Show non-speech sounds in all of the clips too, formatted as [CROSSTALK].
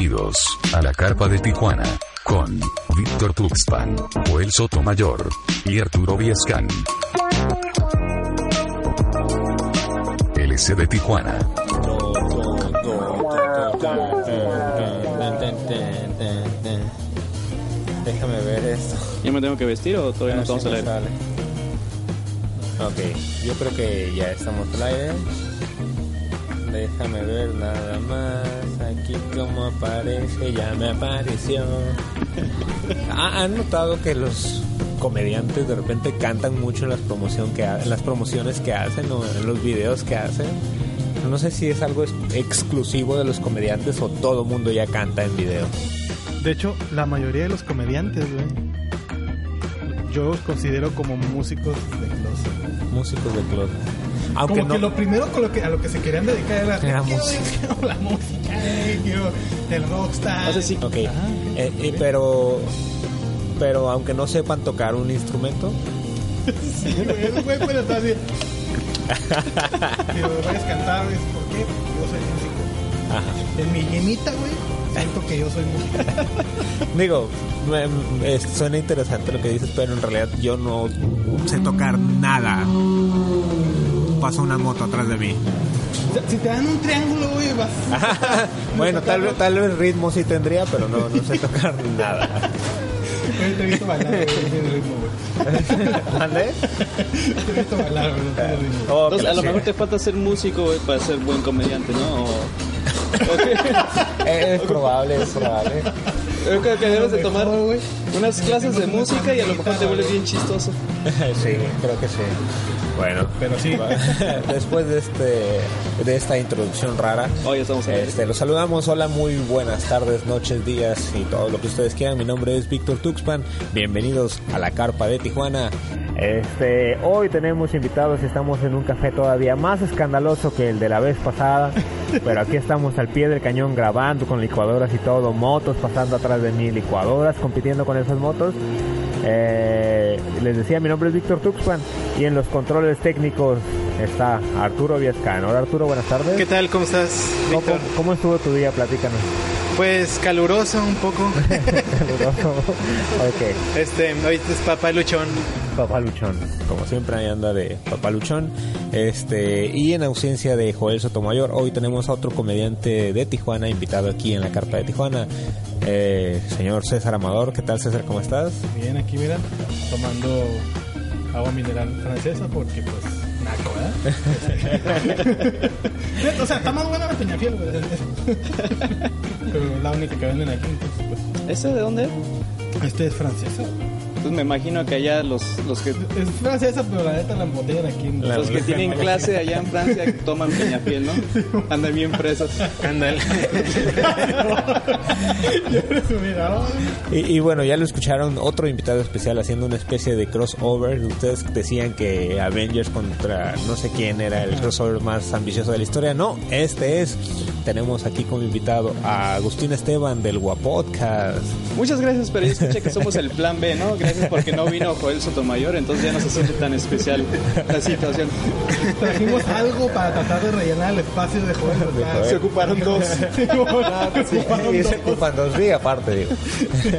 Bienvenidos a la Carpa de Tijuana con Víctor Tuxpan, Joel Sotomayor y Arturo Viescan. LC de Tijuana. Déjame ver esto. ¿Ya me tengo que vestir o todavía no Ah, estamos al aire? sale. Ok, yo creo que ya estamos al aire. Déjame ver nada más. Aquí como aparece, ya me apareció. ¿Ha- [LAUGHS] ¿Han notado que los comediantes de repente cantan mucho en las, promoción que en las promociones que hacen o en los videos que hacen? No sé si es algo ex- exclusivo de los comediantes o todo mundo ya canta en video. De hecho, la mayoría de los comediantes, güey, yo los considero como músicos de closet. Músicos de club. Aunque como no, que lo primero con lo que, a lo que se querían dedicar era, Era música. la música, eh, el rockstar. O sea, sí. Ok, Ajá. Eh, eh, pero pero aunque no sepan tocar un instrumento, Sí, güey, puede estar así. Si lo vayas a cantar, es ¿por qué? Porque yo soy músico. Ajá. En mi llenita, güey, siento que yo soy músico. [LAUGHS] digo, me- es- suena interesante lo que dices, pero en realidad yo no sé tocar nada. Pasa una moto atrás de mí. Si te dan un triángulo, güey, vas. [LAUGHS] bueno, tal vez, tal vez ritmo sí tendría, pero no, no sé tocar [LAUGHS] nada. Te he visto bailar, güey, no tiene ritmo, güey. [LAUGHS] ¿Mande? Te he visto bailar, güey, no tiene ritmo. Oh, Entonces, a lo mejor te falta ser músico güey, para ser buen comediante, ¿no? O- Es probable, es probable. Yo creo que debes de tomar güey. Unas clases de música y a lo mejor te vuelves bien chistoso. [LAUGHS] Sí, creo que sí. Bueno, Pero sí. [LAUGHS] después de este de esta introducción rara, ya estamos aire. este, los saludamos. Hola, muy buenas tardes, noches, días y todo lo que ustedes quieran. Mi nombre es Víctor Tuxpan. Bienvenidos a la carpa de Tijuana. Este, hoy tenemos invitados y estamos en un café todavía más escandaloso que el de la vez pasada. [LAUGHS] Pero aquí estamos al pie del cañón grabando con licuadoras y todo, motos pasando atrás de mí, licuadoras compitiendo con esas motos. Eh, les decía, mi nombre es Víctor Tuxpan y en los controles técnicos está Arturo Viescan. Hola Arturo, buenas tardes. ¿Qué tal? ¿Cómo estás, ¿Cómo, Víctor? cómo estuvo tu día? Platícanos. Pues caluroso un poco. [LAUGHS] ok, Este, ahorita es papá luchón. papá luchón. Como siempre ahí anda de papá luchón. Este, y en ausencia de Joel Sotomayor, hoy tenemos a otro comediante de Tijuana invitado aquí en la carpa de Tijuana. Eh, señor César Amador, ¿qué tal César? ¿Cómo estás? Bien, aquí mira, tomando agua mineral francesa porque pues naco, ¿verdad? [LAUGHS] o sea, está más buena la peñafiel, güey. Pero es la única que venden aquí, entonces pues. ¿Ese de dónde? Este es francesa. Pues me imagino que allá los, los que Es francesa, pero la neta la embotellan aquí en La- los que tienen clase allá en Francia [LAUGHS] toman peñafiel, ¿no? Andan bien presos. Ándale. [LAUGHS] Mira, Y, y bueno, ya lo escucharon, otro invitado especial haciendo una especie de crossover. Ustedes decían que Avengers contra no sé quién era el crossover más ambicioso de la historia. No, este es. Tenemos aquí como invitado a Agustín Esteban del Guapodcast. Muchas gracias, pero yo escuché que somos el plan B, ¿no? Gracias [LAUGHS] porque no vino Joel Sotomayor, entonces ya no se siente tan especial la situación. trajimos algo para tratar de rellenar el espacio de Joel. Se ocuparon [LAUGHS] dos. Sí, se ocuparon Y se dos. ocupan dos días aparte, digo.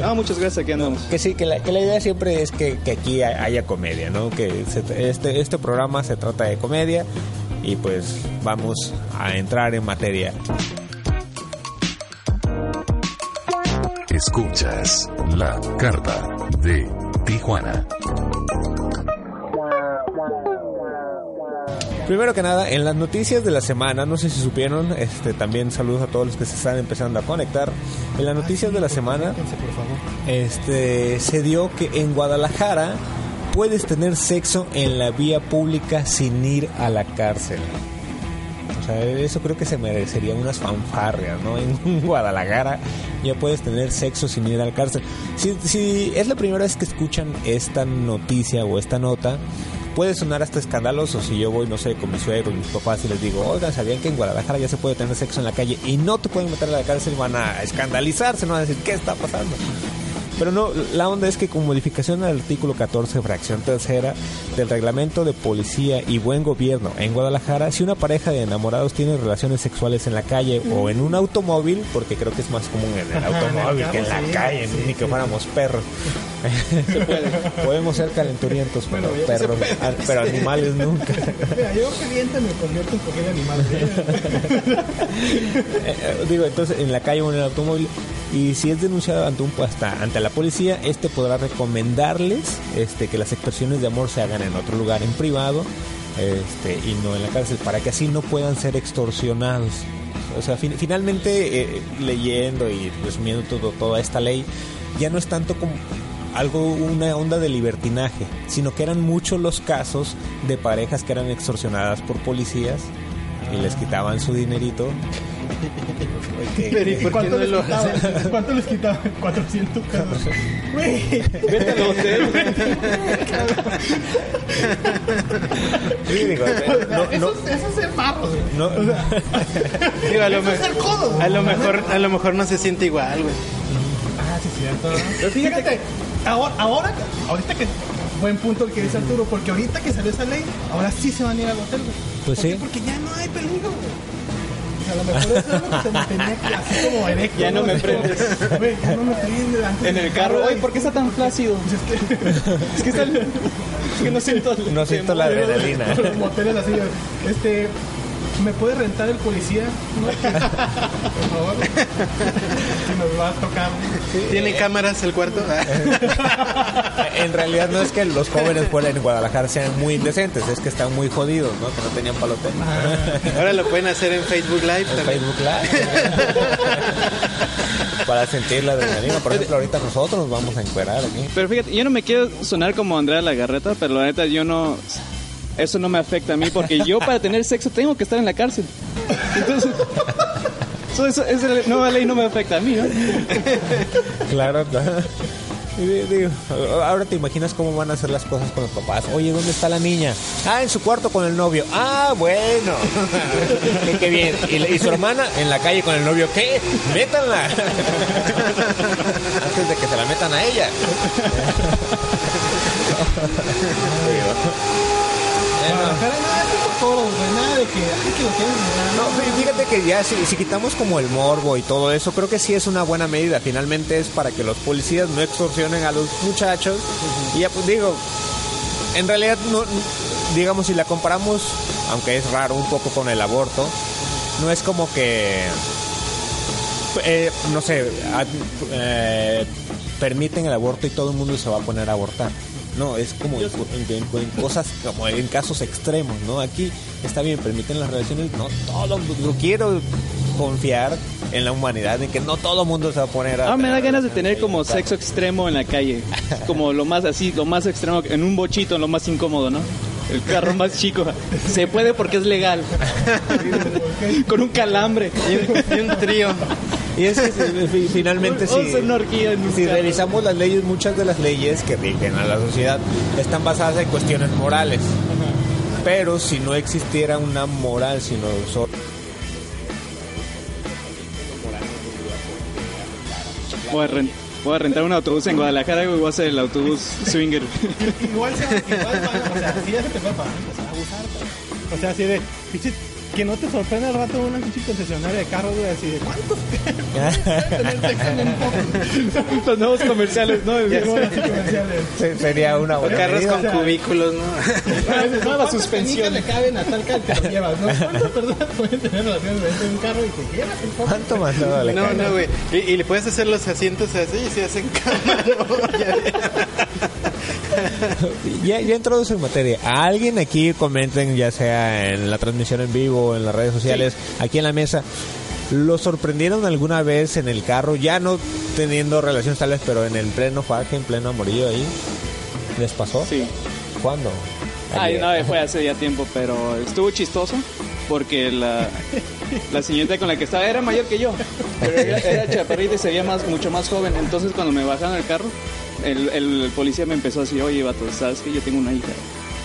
No, muchas gracias, aquí andamos. Que sí, que la, que la idea siempre es que, que aquí haya comedia, ¿no? Que se- este, este programa se trata de comedia y pues vamos a entrar en materia. Escuchas la carpa de Tijuana. Primero que nada, en las noticias de la semana, no sé si supieron, este también saludos a todos los que se están empezando a conectar. En las noticias de la semana, este se dio que en Guadalajara puedes tener sexo en la vía pública sin ir a la cárcel. O sea, eso creo que se merecería unas fanfarrias, ¿no? En [LAUGHS] Guadalajara ya puedes tener sexo sin ir a la cárcel. Si, si es la primera vez que escuchan esta noticia o esta nota, puede sonar hasta escandaloso si yo voy, no sé, con mis suegros, mis papás y les digo, oigan, ¿sabían que en Guadalajara ya se puede tener sexo en la calle y no te pueden meter a la cárcel? Van a escandalizarse, no van a decir, ¿qué está pasando? Pero no, la onda es que con modificación al artículo 14, fracción tercera del reglamento de policía y buen gobierno en Guadalajara, si una pareja de enamorados tiene relaciones sexuales en la calle o en un automóvil, porque creo que es más común en el automóvil que en la calle, ni que fuéramos perros. [LAUGHS] Podemos ser calenturientos, pero perros, pero animales nunca. Mira, yo caliente me convierto en cualquier animal. [LAUGHS] Eh, eh, Digo, entonces en la calle o en el automóvil y si es denunciado ante un hasta ante la policía, este podrá recomendarles este que las expresiones de amor se hagan en otro lugar en privado este y no en la cárcel para que así no puedan ser extorsionados. O sea, fin- finalmente eh, leyendo y resumiendo todo toda esta ley ya no es tanto como algo una onda de libertinaje, sino que eran muchos los casos de parejas que eran extorsionadas por policías y les quitaban su dinerito. [LAUGHS] Que- Pero ¿y por qué ¿Cuánto no les lo quitaban? ¿Cuánto les quitaban? 400 pesos. Güey. Vete al hotel. Sí, digo, no, no, Eso, es- eso es ser marro, güey. no, [LAUGHS] Digo, a lo, Eso es me- ser codo. a lo mejor, a lo mejor no se siente igual, güey. Ah, sí, cierto. Pero fíjate, ahora, ahora, ahorita que. Buen punto el que dice Arturo, porque ahorita que salió esa ley, ahora sí se van a ir al hotel, güey. Pues ¿Por qué? sí. Porque ya no hay peligro, güey. A lo mejor eso es lo que se me tenía que así como erecto. Ya no me prendes. Güey, ya no me prendes. En el carro. Oye. ¿por qué está tan flácido? [LAUGHS] Es que está... Es que no siento... no siento la adrenalina. [LAUGHS] Los moteles así, este. ¿Me puede rentar el policía? No, [LAUGHS] Por favor. Si nos va a tocar. ¿Tiene cámaras el cuarto? Ah. [LAUGHS] En realidad no es que los jóvenes fuera en Guadalajara sean muy indecentes, es que están muy jodidos, ¿no? Que no tenían palote. Ahora lo pueden hacer en Facebook Live En también. Facebook Live. [LAUGHS] Para sentir la adrenalina. Por ejemplo, ahorita nosotros nos vamos a encuerar aquí. Pero fíjate, yo no me quiero sonar como Andrea Lagarreta, pero la neta yo no... Eso no me afecta a mí porque yo para tener sexo tengo que estar en la cárcel. Entonces... Esa nueva ley no me afecta a mí, ¿no? Claro, claro. Ahora te imaginas cómo van a hacer las cosas con los papás. Oye, ¿dónde está la niña? Ah, en su cuarto con el novio. Ah, bueno. qué, bien. ¿Y, y su hermana en la calle con el novio. ¿Qué? Métanla. Antes de que se la metan a ella. Guadalajara, nada de toros, güey. Nada de que. Ay, que lo quieren mirar. No, fí- fíjate que ya si, si quitamos como el morbo y todo eso, creo que sí es una buena medida. Finalmente es para que los policías no extorsionen a los muchachos. Y ya pues digo, en realidad no, digamos si la comparamos, aunque es raro un poco con el aborto, no es como que eh, no sé, ad- eh, permiten el aborto y todo el mundo se va a poner a abortar. No, es como en, en- en cosas, como en casos extremos, ¿no? Aquí está bien, permiten las relaciones, no todo, yo quiero confiar en la humanidad, en que no todo el mundo se va a poner a... Ah, me da ganas de tener como sexo extremo en la calle. Como lo más así, lo más extremo, en un bochito, lo más incómodo, ¿no? El carro más chico. Se puede porque es legal. Con un calambre. Y un, y un trío. Y es que fi- fi- finalmente si, si revisamos las leyes, muchas de las leyes que rigen a la sociedad están basadas en cuestiones morales. Pero si no existiera una moral, sino solo... voy a rentar un autobús en Guadalajara y voy a hacer el autobús swinger. Igual igual o sea, sí ya se te fue para empezar a abusar. O sea, así de, que no te sorprenda al rato una pinche concesionaria de carros, güey, así de, ¿cuántos pueden tener sexo en un poco? Los nuevos comerciales, ¿no? Comerciales. Se- Sería una buena carros con cubículos, ¿no? [LAUGHS] Nueva ¿cuántas suspensión. le caben a tal cal que lo llevas, ¿no? ¿Cuántas personas pueden tener relaciones dentro de un carro y te llevas un poco? ¿Cuánto más no le No, güey. Y, y le puedes hacer los asientos así y se hacen [LAUGHS] cámara. Ya. Ya, introduce en materia. A alguien aquí comenten, ya sea en la transmisión en vivo en las redes sociales, aquí en la mesa. ¿Lo sorprendieron alguna vez en el carro? Ya no teniendo relaciones tales, pero en el pleno faje, en pleno amorillo ahí. ¿Les pasó? Sí. ¿Cuándo? Ay, no, fue hace ya tiempo, pero estuvo chistoso porque la, la señorita con la que estaba era mayor que yo, pero era, era chaparrita y se veía más, mucho más joven. Entonces, cuando me bajaron del carro, el, el policía me empezó a decir, oye, vato, ¿sabes que yo tengo una hija?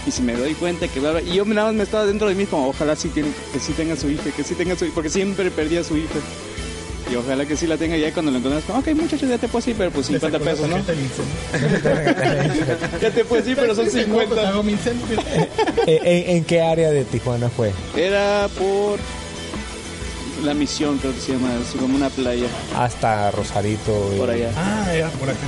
Y si me doy cuenta que bla, bla", y yo nada más me estaba dentro de mí como, ojalá sí tiene, que sí tenga su hija, que sí tenga su hija, porque siempre perdía a su hija. Y ojalá que sí la tenga ya cuando lo encuentras, como, ok, muchachos, ya te puedo ir, pero pues 50 pesos, ¿no? [LAUGHS] Ya te puedes ir, pero son 50. Hago mi incendio. ¿En, en- en qué área de Tijuana fue? Era por la misión, creo que se llama, así como una playa Hasta Rosarito. y- por allá. Ah, era por acá.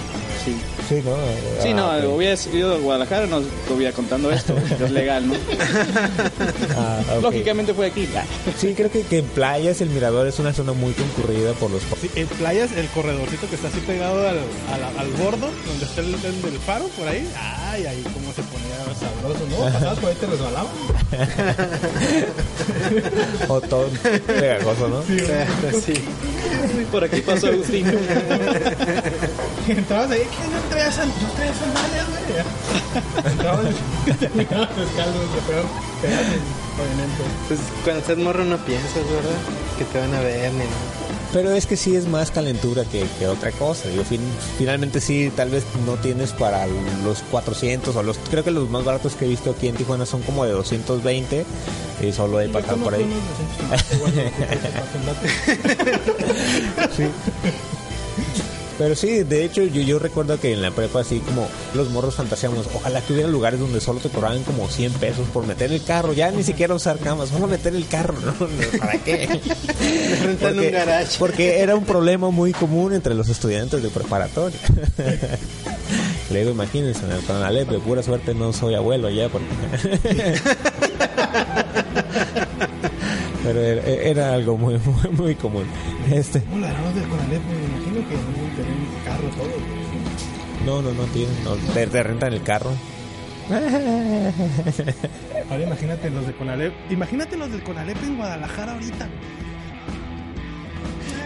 Sí, Sí, ¿no? sí no, Ah, ok. hubiera ido a Guadalajara, no estuviera contando esto, [LAUGHS] es legal, ¿no? Ah. Lógicamente fue aquí. Sí, creo que, que en playas el mirador es una zona muy concurrida por los... Sí, en playas, el corredorcito que está así pegado al, al, al bordo, donde está el, el del faro, por ahí. Ay, ahí cómo se ponía sabroso, ¿no? [LAUGHS] Pasabas por ahí te resbalaba. [LAUGHS] O todo pegajoso, ¿no? Sí. Por aquí pasó Agustín. Entrabas ahí, ¿qué no no sandalias, güey? Entrabas terminabas descalzo. Pues cuando estás morro no piensas, ¿verdad? Que te van a ver ni nada. Pero es que sí es más calentura que, que otra cosa. Yo fin- finalmente sí, tal vez no tienes para los 400 o los... Creo que los más baratos que he visto aquí en Tijuana son como de 220 y solo he pasado por ahí. [LAUGHS] Sí. Pero sí, de hecho yo, yo recuerdo que en la prepa así como los morros fantaseamos, ojalá que hubiera lugares donde solo te cobraban como 100 pesos por meter el carro, ya ni siquiera usar camas, solo meter el carro, ¿no? [LAUGHS] ¿Para qué? [LAUGHS] Rentan un garage. porque era un problema muy común entre los estudiantes de preparatoria. [LAUGHS] Luego imagínense, en el Conalep, de pura suerte no soy abuelo ya, porque... Pero era, era algo muy, muy, muy común. Este, ¿Cómo lo haremos del Conalep? No, no, no tienen, no, te, te rentan el carro. [LAUGHS] Ahora imagínate los de Conalep. Imagínate los del Conalep en Guadalajara ahorita.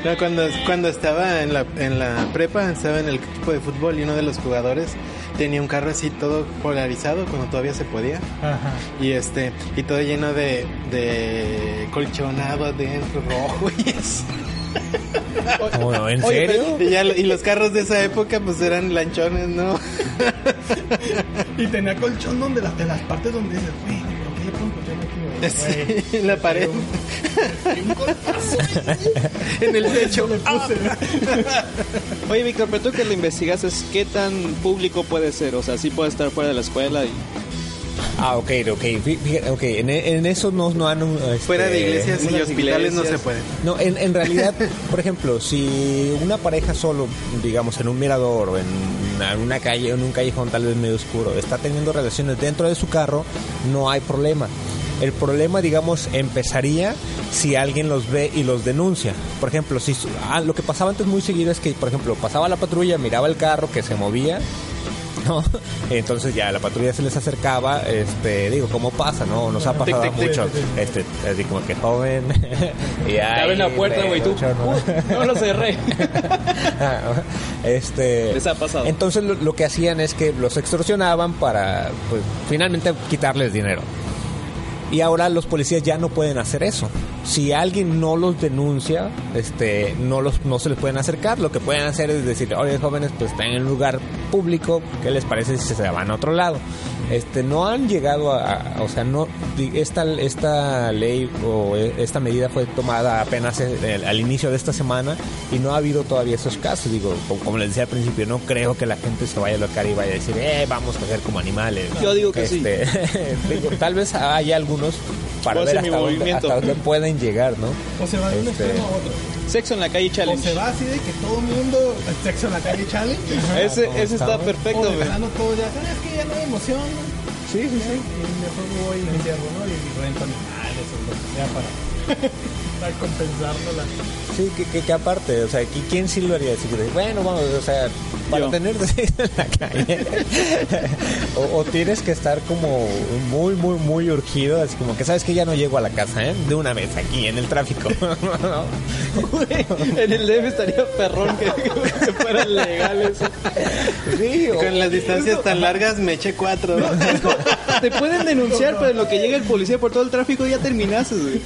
No, cuando, cuando estaba en la, en la prepa, estaba en el equipo de fútbol y uno de los jugadores tenía un carro así todo polarizado cuando todavía se podía. Ajá. Y este, y todo lleno de, de colchonado adentro, rojo y eso. [LAUGHS] Oh, no, ¿En Oye, serio? Y, ya, y los carros de esa época pues eran lanchones, ¿no? [LAUGHS] Y tenía colchón donde las, de las partes donde dices, güey, ¿por qué le pongo colchón aquí, güey? Sí, en la pared. [LAUGHS] En el techo. Le puse. Oye, Víctor, pero tú que lo investigaste, ¿qué tan público puede ser? O sea, sí puede estar fuera de la escuela y... Ah, ok, ok. Fí- fí- ok, en, en eso no, no han... este, Fuera de iglesias y hospitales no se puede. No, en, en realidad, [LAUGHS] por ejemplo, si una pareja solo, digamos, en un mirador o en una, calle, en un callejón tal vez medio oscuro, está teniendo relaciones dentro de su carro, no hay problema. El problema, digamos, empezaría si alguien los ve y los denuncia. Por ejemplo, si ah, lo que pasaba antes muy seguido es que, por ejemplo, pasaba la patrulla, miraba el carro que se movía, ¿no? [LAUGHS] Entonces ya la patrulla se les acercaba, este, digo, ¿cómo pasa, no? Nos ha pasado tic, tic, mucho, este, así como que joven, [LAUGHS] y la puerta, güey, tú... ¿no? "Uh, no lo cerré. [LAUGHS] este Les ha pasado. entonces lo, lo que hacían es que los extorsionaban para pues, finalmente quitarles dinero y ahora los policías ya no pueden hacer eso si alguien no los denuncia este no los no se les pueden acercar. Lo que pueden hacer es decir oye jóvenes pues están en un lugar público qué les parece si se van a otro lado este no han llegado a, a- o sea no esta esta ley o e- esta medida fue tomada apenas eh, al inicio de esta semana y no ha habido todavía esos casos. Digo como, como les decía al principio no creo que la gente se vaya a locar y vaya a decir eh vamos a hacer como animales Yo digo que sí. Este, [LAUGHS] digo, tal vez haya algunos para ver hasta dónde, hasta dónde pueden llegar no O se va de un Este, extremo a otro. Sexo en la calle O challenge. se va así de que todo el mundo sexo en la calle challenge. Ese, ¿cómo ese está estamos? perfecto, o de verano todo ya, "Ah, es que ya no hay emoción. ¿no?" sí sí sí Y mejor me voy y me encierro, ¿no? Y rento animales lo que sea para, [LAUGHS] para compensárnosla. Sí, que, que, que aparte, o sea, ¿qui- ¿quién sí lo haría? Así que, bueno, vamos, o sea, para Yo. tener en la calle. [LAUGHS] o, o tienes que estar como muy, muy, muy urgido, así como que sabes que ya no llego a la casa, ¿eh? De una vez aquí en el tráfico. [LAUGHS] ¿no? En el DF estaría perrón que, que fueran legales. Sí, o- Con las distancias tan largas me eché cuatro. Te pueden denunciar, pero en lo que llega el policía por todo el tráfico ya terminaste, güey.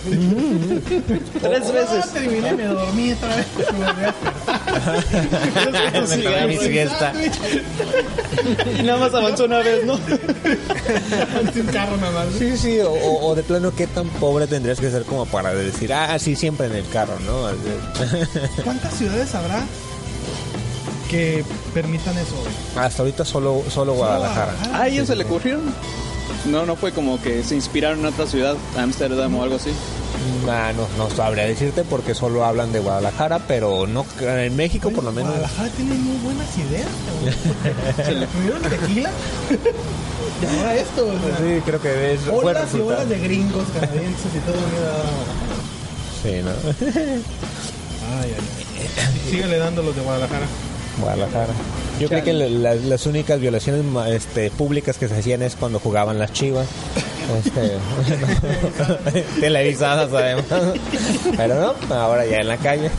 Tres veces. Terminé, me dormí otra vez. Me tomé mi siesta. Y nada más avanzó una vez, ¿no? Ante un carro nada más. Sí, sí, o, de plano, ¿qué tan pobre tendrías que ser como para decir, ah, sí, siempre en el carro, ¿no? [LAUGHS] ¿Cuántas ciudades habrá que permitan eso? Hasta ahorita solo, solo Guadalajara. ¿A ellos se le ocurrieron? No, no fue como que se inspiraron en otra ciudad, Ámsterdam o algo así. Ah, no, no sabría decirte porque solo hablan de Guadalajara, pero no en México por lo menos. Guadalajara tiene muy buenas ideas. cabrón. ¿Se le tuvieron tequila? y ahora esto. O sea, Sí, creo que es buen Olas y olas de gringos canadienses y todo. Mira. Sí, ¿no? Ay, ay, ay. Síguele dando los de Guadalajara. Guadalajara. Yo creo que la- la- las únicas violaciones este, públicas que se hacían es cuando jugaban las chivas. Este, [LAUGHS] televisadas además. Pero no, ahora ya en la calle.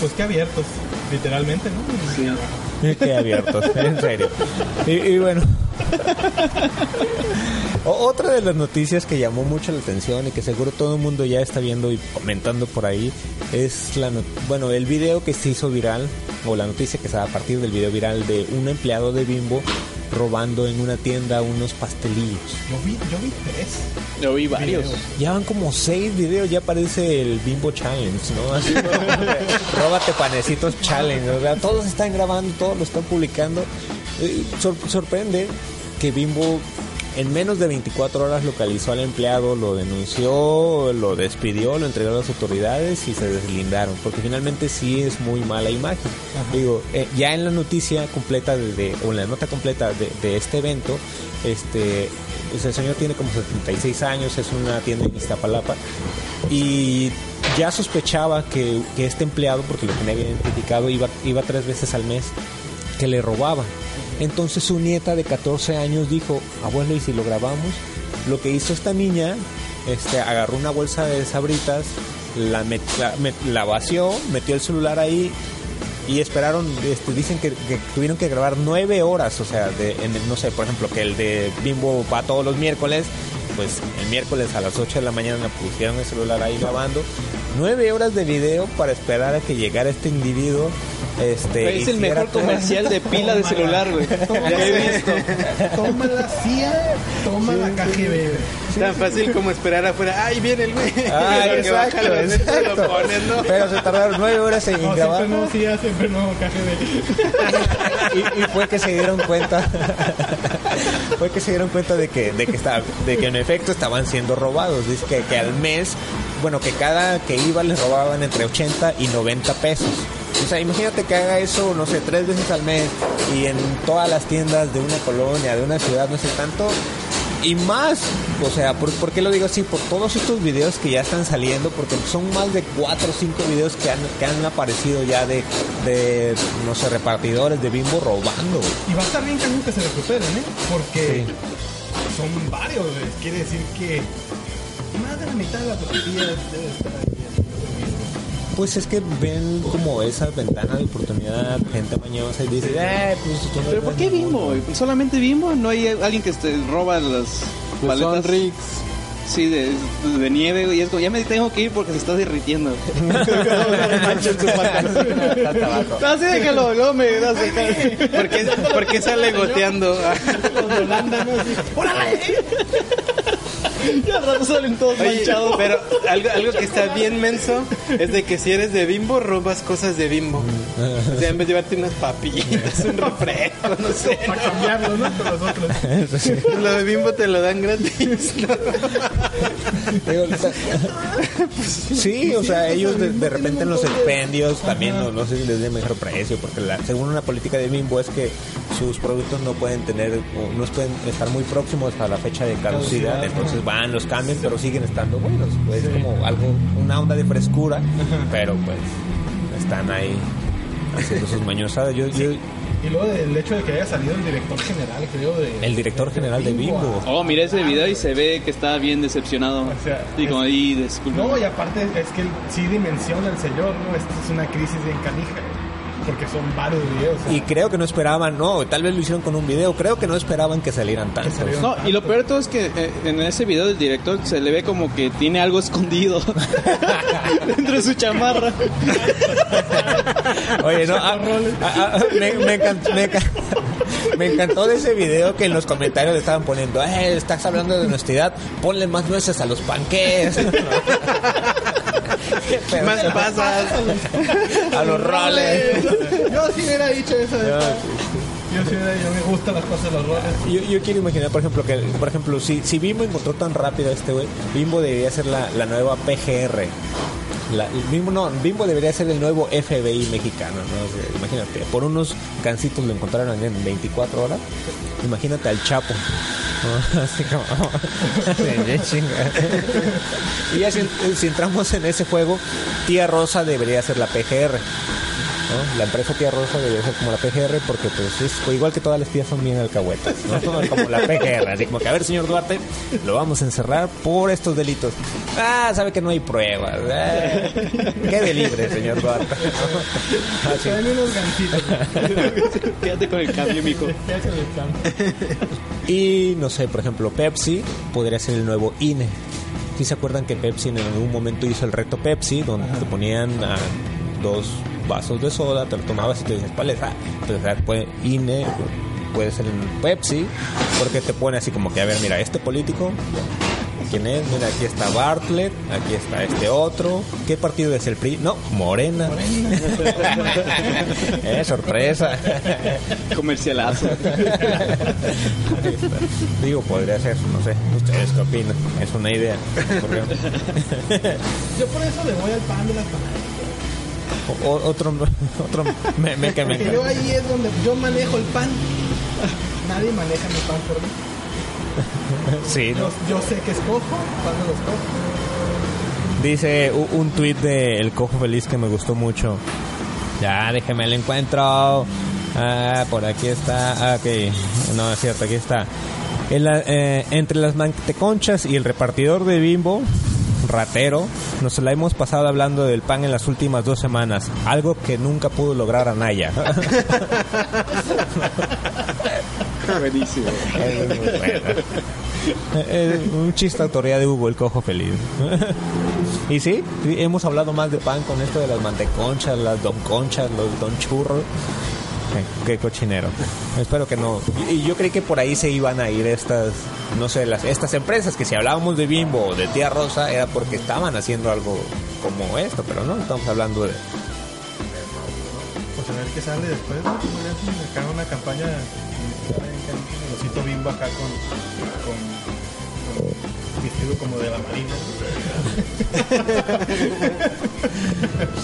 Pues que abiertos, literalmente, ¿no? Qué abiertos, en serio. Y, y bueno. O- Otra de las noticias que llamó mucho la atención y que seguro todo el mundo ya está viendo y comentando por ahí es la bueno el video que se hizo viral o la noticia que se da a partir del video viral de un empleado de Bimbo robando en una tienda unos pastelillos. Yo vi, yo vi tres. Yo vi varios. Videos. Ya van como seis videos, ya parece el Bimbo Challenge, ¿no? Así, [LAUGHS] Róbate panecitos challenge, o sea, todos están grabando, todos lo están publicando. Eh, sor- sorprende que Bimbo en menos de 24 horas localizó al empleado, lo denunció, lo despidió, lo entregó a las autoridades y se deslindaron, porque finalmente sí es muy mala imagen. Digo, eh, ya en la noticia completa de, de- o en la nota completa de, de este evento, este pues el señor tiene como 76 años, es una tienda en Iztapalapa y ya sospechaba que, que este empleado, porque lo tenía bien identificado, iba, iba tres veces al mes, que le robaba. Entonces su nieta de 14 años dijo, abuelo, ¿y si lo grabamos? Lo que hizo esta niña, este, agarró una bolsa de sabritas, la, la, vació, metió el celular ahí y esperaron, este, dicen que, tuvieron que grabar nueve horas, o sea, en no sé, por ejemplo, que el de Bimbo va todos los miércoles, pues el miércoles a las 8 de la mañana pusieron el celular ahí grabando, nueve horas de video para esperar a que llegara este individuo. Este, Es el mejor todo- comercial de pila de celular, güey. [LAUGHS] Que he visto. Toma la CIA, toma la KGB. Tan fácil como esperar afuera. ¡Ay, viene el güey! Ah, [LAUGHS] Lo que baja exacto, netos lo exacto. pones, ¿no? [LAUGHS] Pero se tardaron nueve horas en No, grabar. siempre no CIA, siempre no KGB. y, y fue que se dieron cuenta fue que se dieron cuenta de que de que estaba, de que en efecto estaban siendo robados dice que, que al mes bueno que cada que iba les robaban entre 80 y 90 pesos o sea imagínate que haga eso no sé tres veces al mes y en todas las tiendas de una colonia de una ciudad no sé tanto y más, o sea, ¿por, por qué lo digo así? Por todos estos videos que ya están saliendo, porque son más de cuatro o cinco videos que han, que han aparecido ya de, de, no sé, repartidores de bimbo robando. Y va a estar bien que se recuperen, ¿eh? Porque son varios. Quiere decir que más de la mitad de la tortilla debe estar ahí. Pues es que ven como esa ventana de oportunidad, gente mañosa y dice, eh, pues tú no ¿Pero por qué Bimbo? ¿Solamente Bimbo? ¿No hay alguien que te roba las Pues son paletas? Ricks. Sí, de, de nieve. Y es como, ya me tengo que ir porque se está derritiendo. [LAUGHS] [LAUGHS] Así déjalo, luego me das. ¿Por qué, por qué sale goteando? Los de Holanda, ¿no? Así, ¡Órale! [LAUGHS] [LAUGHS] Ya al rato salen todos Oye, manchados. pero algo, algo que está bien menso es de que si eres de bimbo, robas cosas de bimbo. O sea, en vez de llevarte unas papillas, un refresco, no sé. Para cambiarlo, ¿no? Con los otros. [LAUGHS] Lo de bimbo te lo dan gratis. sí, o sea, ellos de, de repente en los expendios también no, no sé si les den mejor precio, porque la, según una política de Bimbo es que sus productos no pueden tener, no pueden estar muy próximos a la fecha de caducidad, entonces van van, los cambian, pero siguen estando buenos. Pues es como algo, una onda de frescura, pero pues están ahí haciendo sus mañosadas. Yo, yo, Y luego el hecho de que haya salido el director general, creo, de... el director general de Bimbo. Oh, miré ese video y se ve que está bien decepcionado. O sea, y como es- ahí, disculpa. No, y aparte es que él sí dimensiona el señor, ¿no? Esta es una crisis bien canija, porque son varios videos. Y creo que no esperaban, no, tal vez lo hicieron con un video, creo que no esperaban que salieran tantos. No, y lo peor de todo es que eh, en ese video del director se le ve como que tiene algo escondido [LAUGHS] dentro de su chamarra. Oye, no, [LAUGHS] ah, ah, ah, me, me encantó, me, [LAUGHS] me encantó de ese video que en los comentarios le estaban poniendo, eh, estás hablando de honestidad, ponle más nueces a los panqués. Pero- Más pasas. a los roles. Yo sí hubiera dicho eso. de. Yo sí yo me gustan las cosas de los roles. Yo, yo quiero imaginar, por ejemplo, que por ejemplo, si, si Bimbo encontró tan rápido a este güey, Bimbo debería ser la, la nueva PGR. La- Bimbo, no, Bimbo debería ser el nuevo FBI mexicano, ¿no? O sea, imagínate, por unos gancitos lo encontraron en 24 horas. Imagínate al Chapo. ¿no? [LAUGHS] Así como... [LAUGHS] y ya si, si entramos en ese juego, Tía Rosa debería ser la PGR. ¿No? La empresa Tía Rosa debería ser como la PGR porque pues es pues, igual que todas las tías son bien alcahuetas, ¿no? Como la PGR, así como que a ver señor Duarte, lo vamos a encerrar por estos delitos. Ah, sabe que no hay pruebas. Ah, quede libre, señor Duarte. Así. Traen unos gancitos. Quédate con el cambio, mijo. ¿Qué hacen el campo? Y no sé, por ejemplo, Pepsi podría ser el nuevo INE. ¿Sí se acuerdan que Pepsi en algún momento hizo el reto Pepsi, donde te ponían a dos vasos de soda, te lo tomabas y te dices, ¿cuál es? Ah, entonces, puede- INE puede ser Pepsi, porque te pone así como que, a ver, mira, este político, ¿quién es? Mira, aquí está Bartlett, aquí está este otro. ¿Qué partido es el PRI? No, Morena. [LAUGHS] eh, sorpresa. Comercialazo. Digo, podría ser, no sé, ¿ustedes qué opinan? Es una idea. Yo por eso le voy al pan de las panaderías. O- otro, otro que me Porque yo ahí es donde yo manejo el pan. [LAUGHS] Nadie maneja mi pan por mí. Sí, ¿no? Yo, yo sé que escojo, cuando lo escojo. Dice un tuit de El Cojo Feliz que me gustó mucho. Ya, déjeme el encuentro. Ah, por aquí está. Ah, ok. No, es cierto, aquí está. En la- eh, entre las manteconchas y el repartidor de bimbo, ratero, nos la hemos pasado hablando del pan en las últimas dos semanas. Algo que nunca pudo lograr Anaya. [LAUGHS] Buenísimo. Es un chiste autoría de Hugo el Cojo Feliz. y sí, sí, hemos hablado más de pan con esto de las manteconchas, las don conchas, los don churros. Eh, qué cochinero. Espero que no. Y yo creí que por ahí se iban a ir estas, no sé, las estas empresas que si hablábamos de Bimbo o de Tía Rosa era porque estaban haciendo algo como esto, pero no, estamos hablando de Pues a ver qué sale después, ¿no? Acá una campaña el osito bimbo acá con vestido como de la marina. [LAUGHS]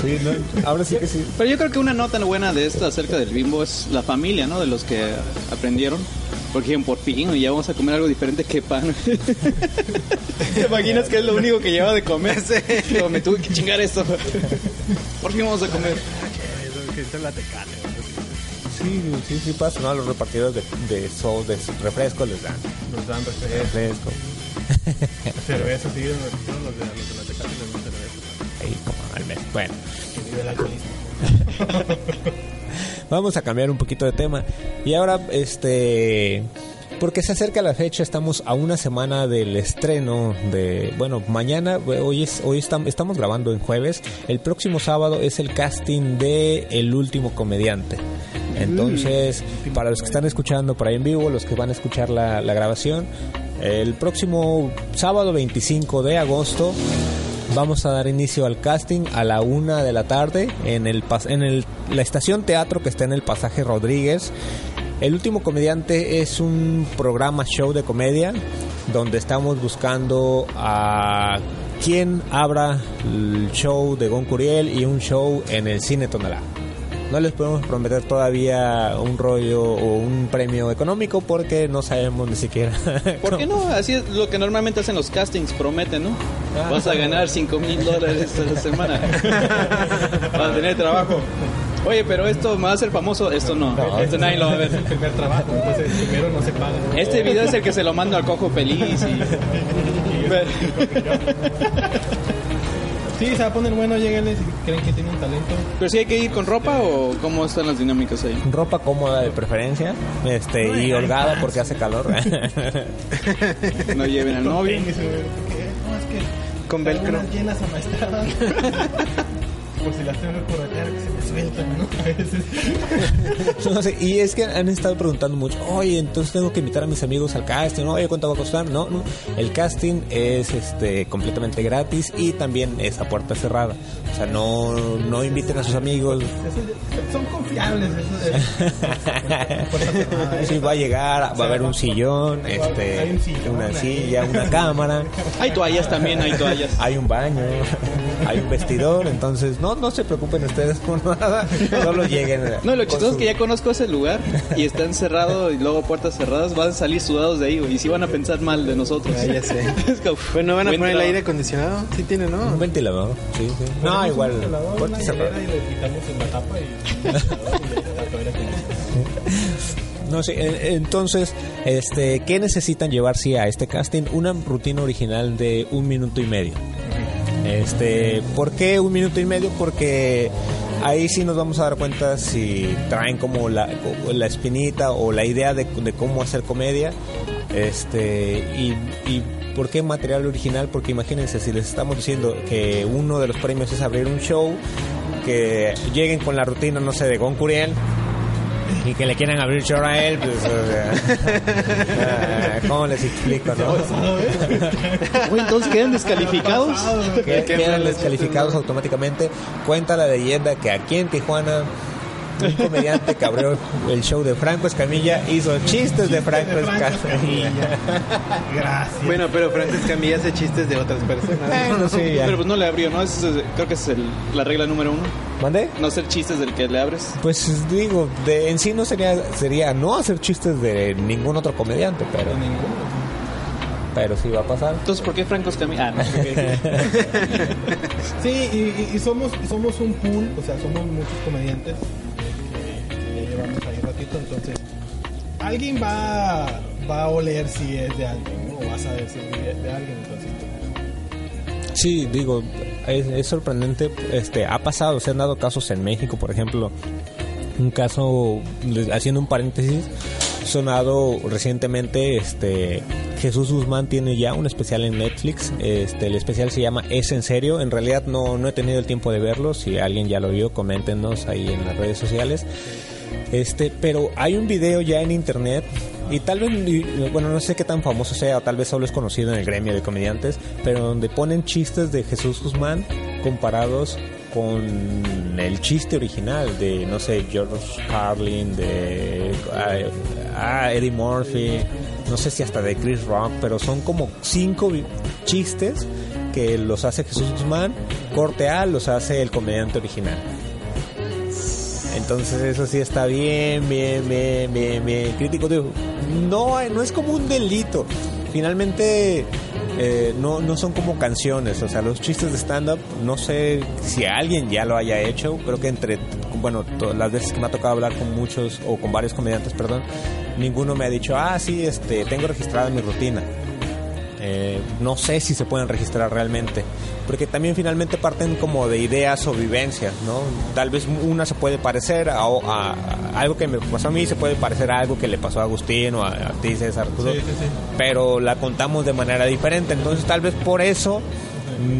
Sí, no, ahora sí que sí. Pero yo creo que una nota buena de esta acerca del bimbo es la familia, ¿no? De los que aprendieron. Porque dijeron, por fin, ya vamos a comer algo diferente que pan. ¿Te imaginas que es lo único que lleva de comer? [LAUGHS] Pero me tuve que chingar esto. Por fin vamos a comer. Sí, sí, sí pasa, ¿no? A los repartidores de, de, refrescos les dan Nos dan refresco. refresco. Cerveza, sí, los de, los de la tecate les dan cerveza. Ahí como al mes. Bueno, alcoholismo. [LAUGHS] vamos a cambiar un poquito de tema. Y ahora, este... Porque se acerca la fecha, estamos a una semana del estreno de... Bueno, mañana, hoy, es, hoy estam- estamos grabando en jueves. El próximo sábado es el casting de El Último Comediante. Entonces, para los que están escuchando por ahí en vivo, los que van a escuchar la, la grabación, el próximo sábado 25 de agosto vamos a dar inicio al casting a la una de la tarde en el en el, la estación teatro que está en el pasaje Rodríguez. El último comediante es un programa show de comedia donde estamos buscando a quien abra el show de Gon Curiel y un show en el cine Tonalá. No les podemos prometer todavía un rollo o un premio económico porque no sabemos ni siquiera. [LAUGHS] ¿Por qué no? Así es lo que normalmente hacen los castings, prometen, ¿no? Ah. Vas a ganar 5 mil dólares esta semana. [LAUGHS] Vas a tener trabajo. Oye, pero esto me va a hacer famoso. Esto no. esto nadie lo va a ver. Es el primer trabajo, entonces primero no se paga. Este video es el que se lo mando al cojo feliz y... [LAUGHS] Sí, se va a poner bueno, lléguenles si creen que tienen talento. Pero si hay que ir con ropa o cómo están las dinámicas ahí. Ropa cómoda de preferencia, este y holgada porque hace calor. [LAUGHS] [LAUGHS] No lleven al novio. Tenis, güey, porque, No, es que Con velcro. llenas [LAUGHS] Por si las tengo que corretear, que se me sueltan, ¿no? [LAUGHS] A veces. [LAUGHS] No sé, y es que han estado preguntando mucho, oye, entonces tengo que invitar a mis amigos al casting, ¿no? oye, ¿cuánto va a costar? No, no, el casting es este completamente gratis y también es a puerta cerrada. O sea, no, no inviten a sus amigos. Son confiables. Eso, [LAUGHS] cerrada. Sí, va a llegar, va a haber un sillón, este, Hay un sillón una silla, una cámara, Hay toallas también, hay toallas. hay un baño, hay un vestidor, entonces no, no se preocupen ustedes por nada, solo lleguen. No, lo chistoso es su- que ya conozco ese lugar y está encerrado y luego puertas cerradas, van a salir sudados de ahí, güey, y si van a pensar mal de nosotros. Ah, ya sé. [LAUGHS] Es como, Bueno, van a poner el aire acondicionado. Sí tiene, ¿no? Un ventilador, sí, sí. No, igual, un una hielera y le quitamos en la tapa y... [LAUGHS] No eh, entonces, este, ¿qué necesitan llevar sí a este casting? Una rutina original de un minuto y medio. Este, ¿por qué un minuto y medio? Porque ahí sí nos vamos a dar cuenta si traen como la, la espinita o la idea de, de cómo hacer comedia. Este, y, y ¿por qué material original? Porque imagínense, si les estamos diciendo que uno de los premios es abrir un show, que lleguen con la rutina, no sé, de Gon Curiel, y que le quieran abrir show a él, pues, o sea, [LAUGHS] ¿cómo les explico, no? Entonces quedan descalificados. Que quedan descalificados automáticamente. Cuenta la leyenda que aquí en Tijuana un comediante que abrió el show de Franco Escamilla hizo chistes de Franco Escamilla. Gracias. Bueno, pero Franco Escamilla hace chistes de otras personas. Bueno, sí, ya. Pero pues no le abrió, ¿no? Es- creo que es el- la regla número uno. ¿Mandé? No hacer chistes del que le abres. Pues digo, de, en sí no sería sería no hacer chistes de ningún otro comediante, pero pero sí va a pasar. Entonces, ¿por qué Franco Escamilla? Ah, no. [LAUGHS] [LAUGHS] Sí, y, y- somos, somos un pool, o sea, somos muchos comediantes llevamos ahí ratito, entonces alguien va, va a oler si es de alguien, ¿no? o va a saber si es de, alguien, entonces. Sí, digo, es, es sorprendente, este, ha pasado, se han dado casos en México, por ejemplo, un caso, haciendo un paréntesis, sonado recientemente, este, Jesús Guzmán tiene ya un especial en Netflix, este, el especial se llama Es en serio, en realidad no, no he tenido el tiempo de verlo, si alguien ya lo vio, coméntenos ahí en las redes sociales, este, pero hay un video ya en internet y tal vez, bueno, no sé qué tan famoso sea, o tal vez solo es conocido en el gremio de comediantes, pero donde ponen chistes de Jesús Guzmán comparados con el chiste original de, no sé, George Carlin, de ah, Eddie Murphy, no sé si hasta de Chris Rock, pero son como cinco chistes que los hace Jesús Guzmán, corte A los hace el comediante original. Entonces eso sí está bien, bien, bien, bien, bien crítico. No, no es como un delito. Finalmente eh, no, no son como canciones. O sea, los chistes de stand-up, no sé si alguien ya lo haya hecho. Creo que entre, bueno, to- las veces que me ha tocado hablar con muchos o con varios comediantes, perdón, ninguno me ha dicho, ah, sí, este, tengo registrada mi rutina. Eh, no sé si se pueden registrar realmente, porque también finalmente parten como de ideas o vivencias, ¿no? Tal vez una se puede parecer a, a- a algo que me pasó a mí, se puede parecer a algo que le pasó a Agustín o a, a ti, César, Arturo, Sí, sí, sí. pero la contamos de manera diferente, entonces tal vez por eso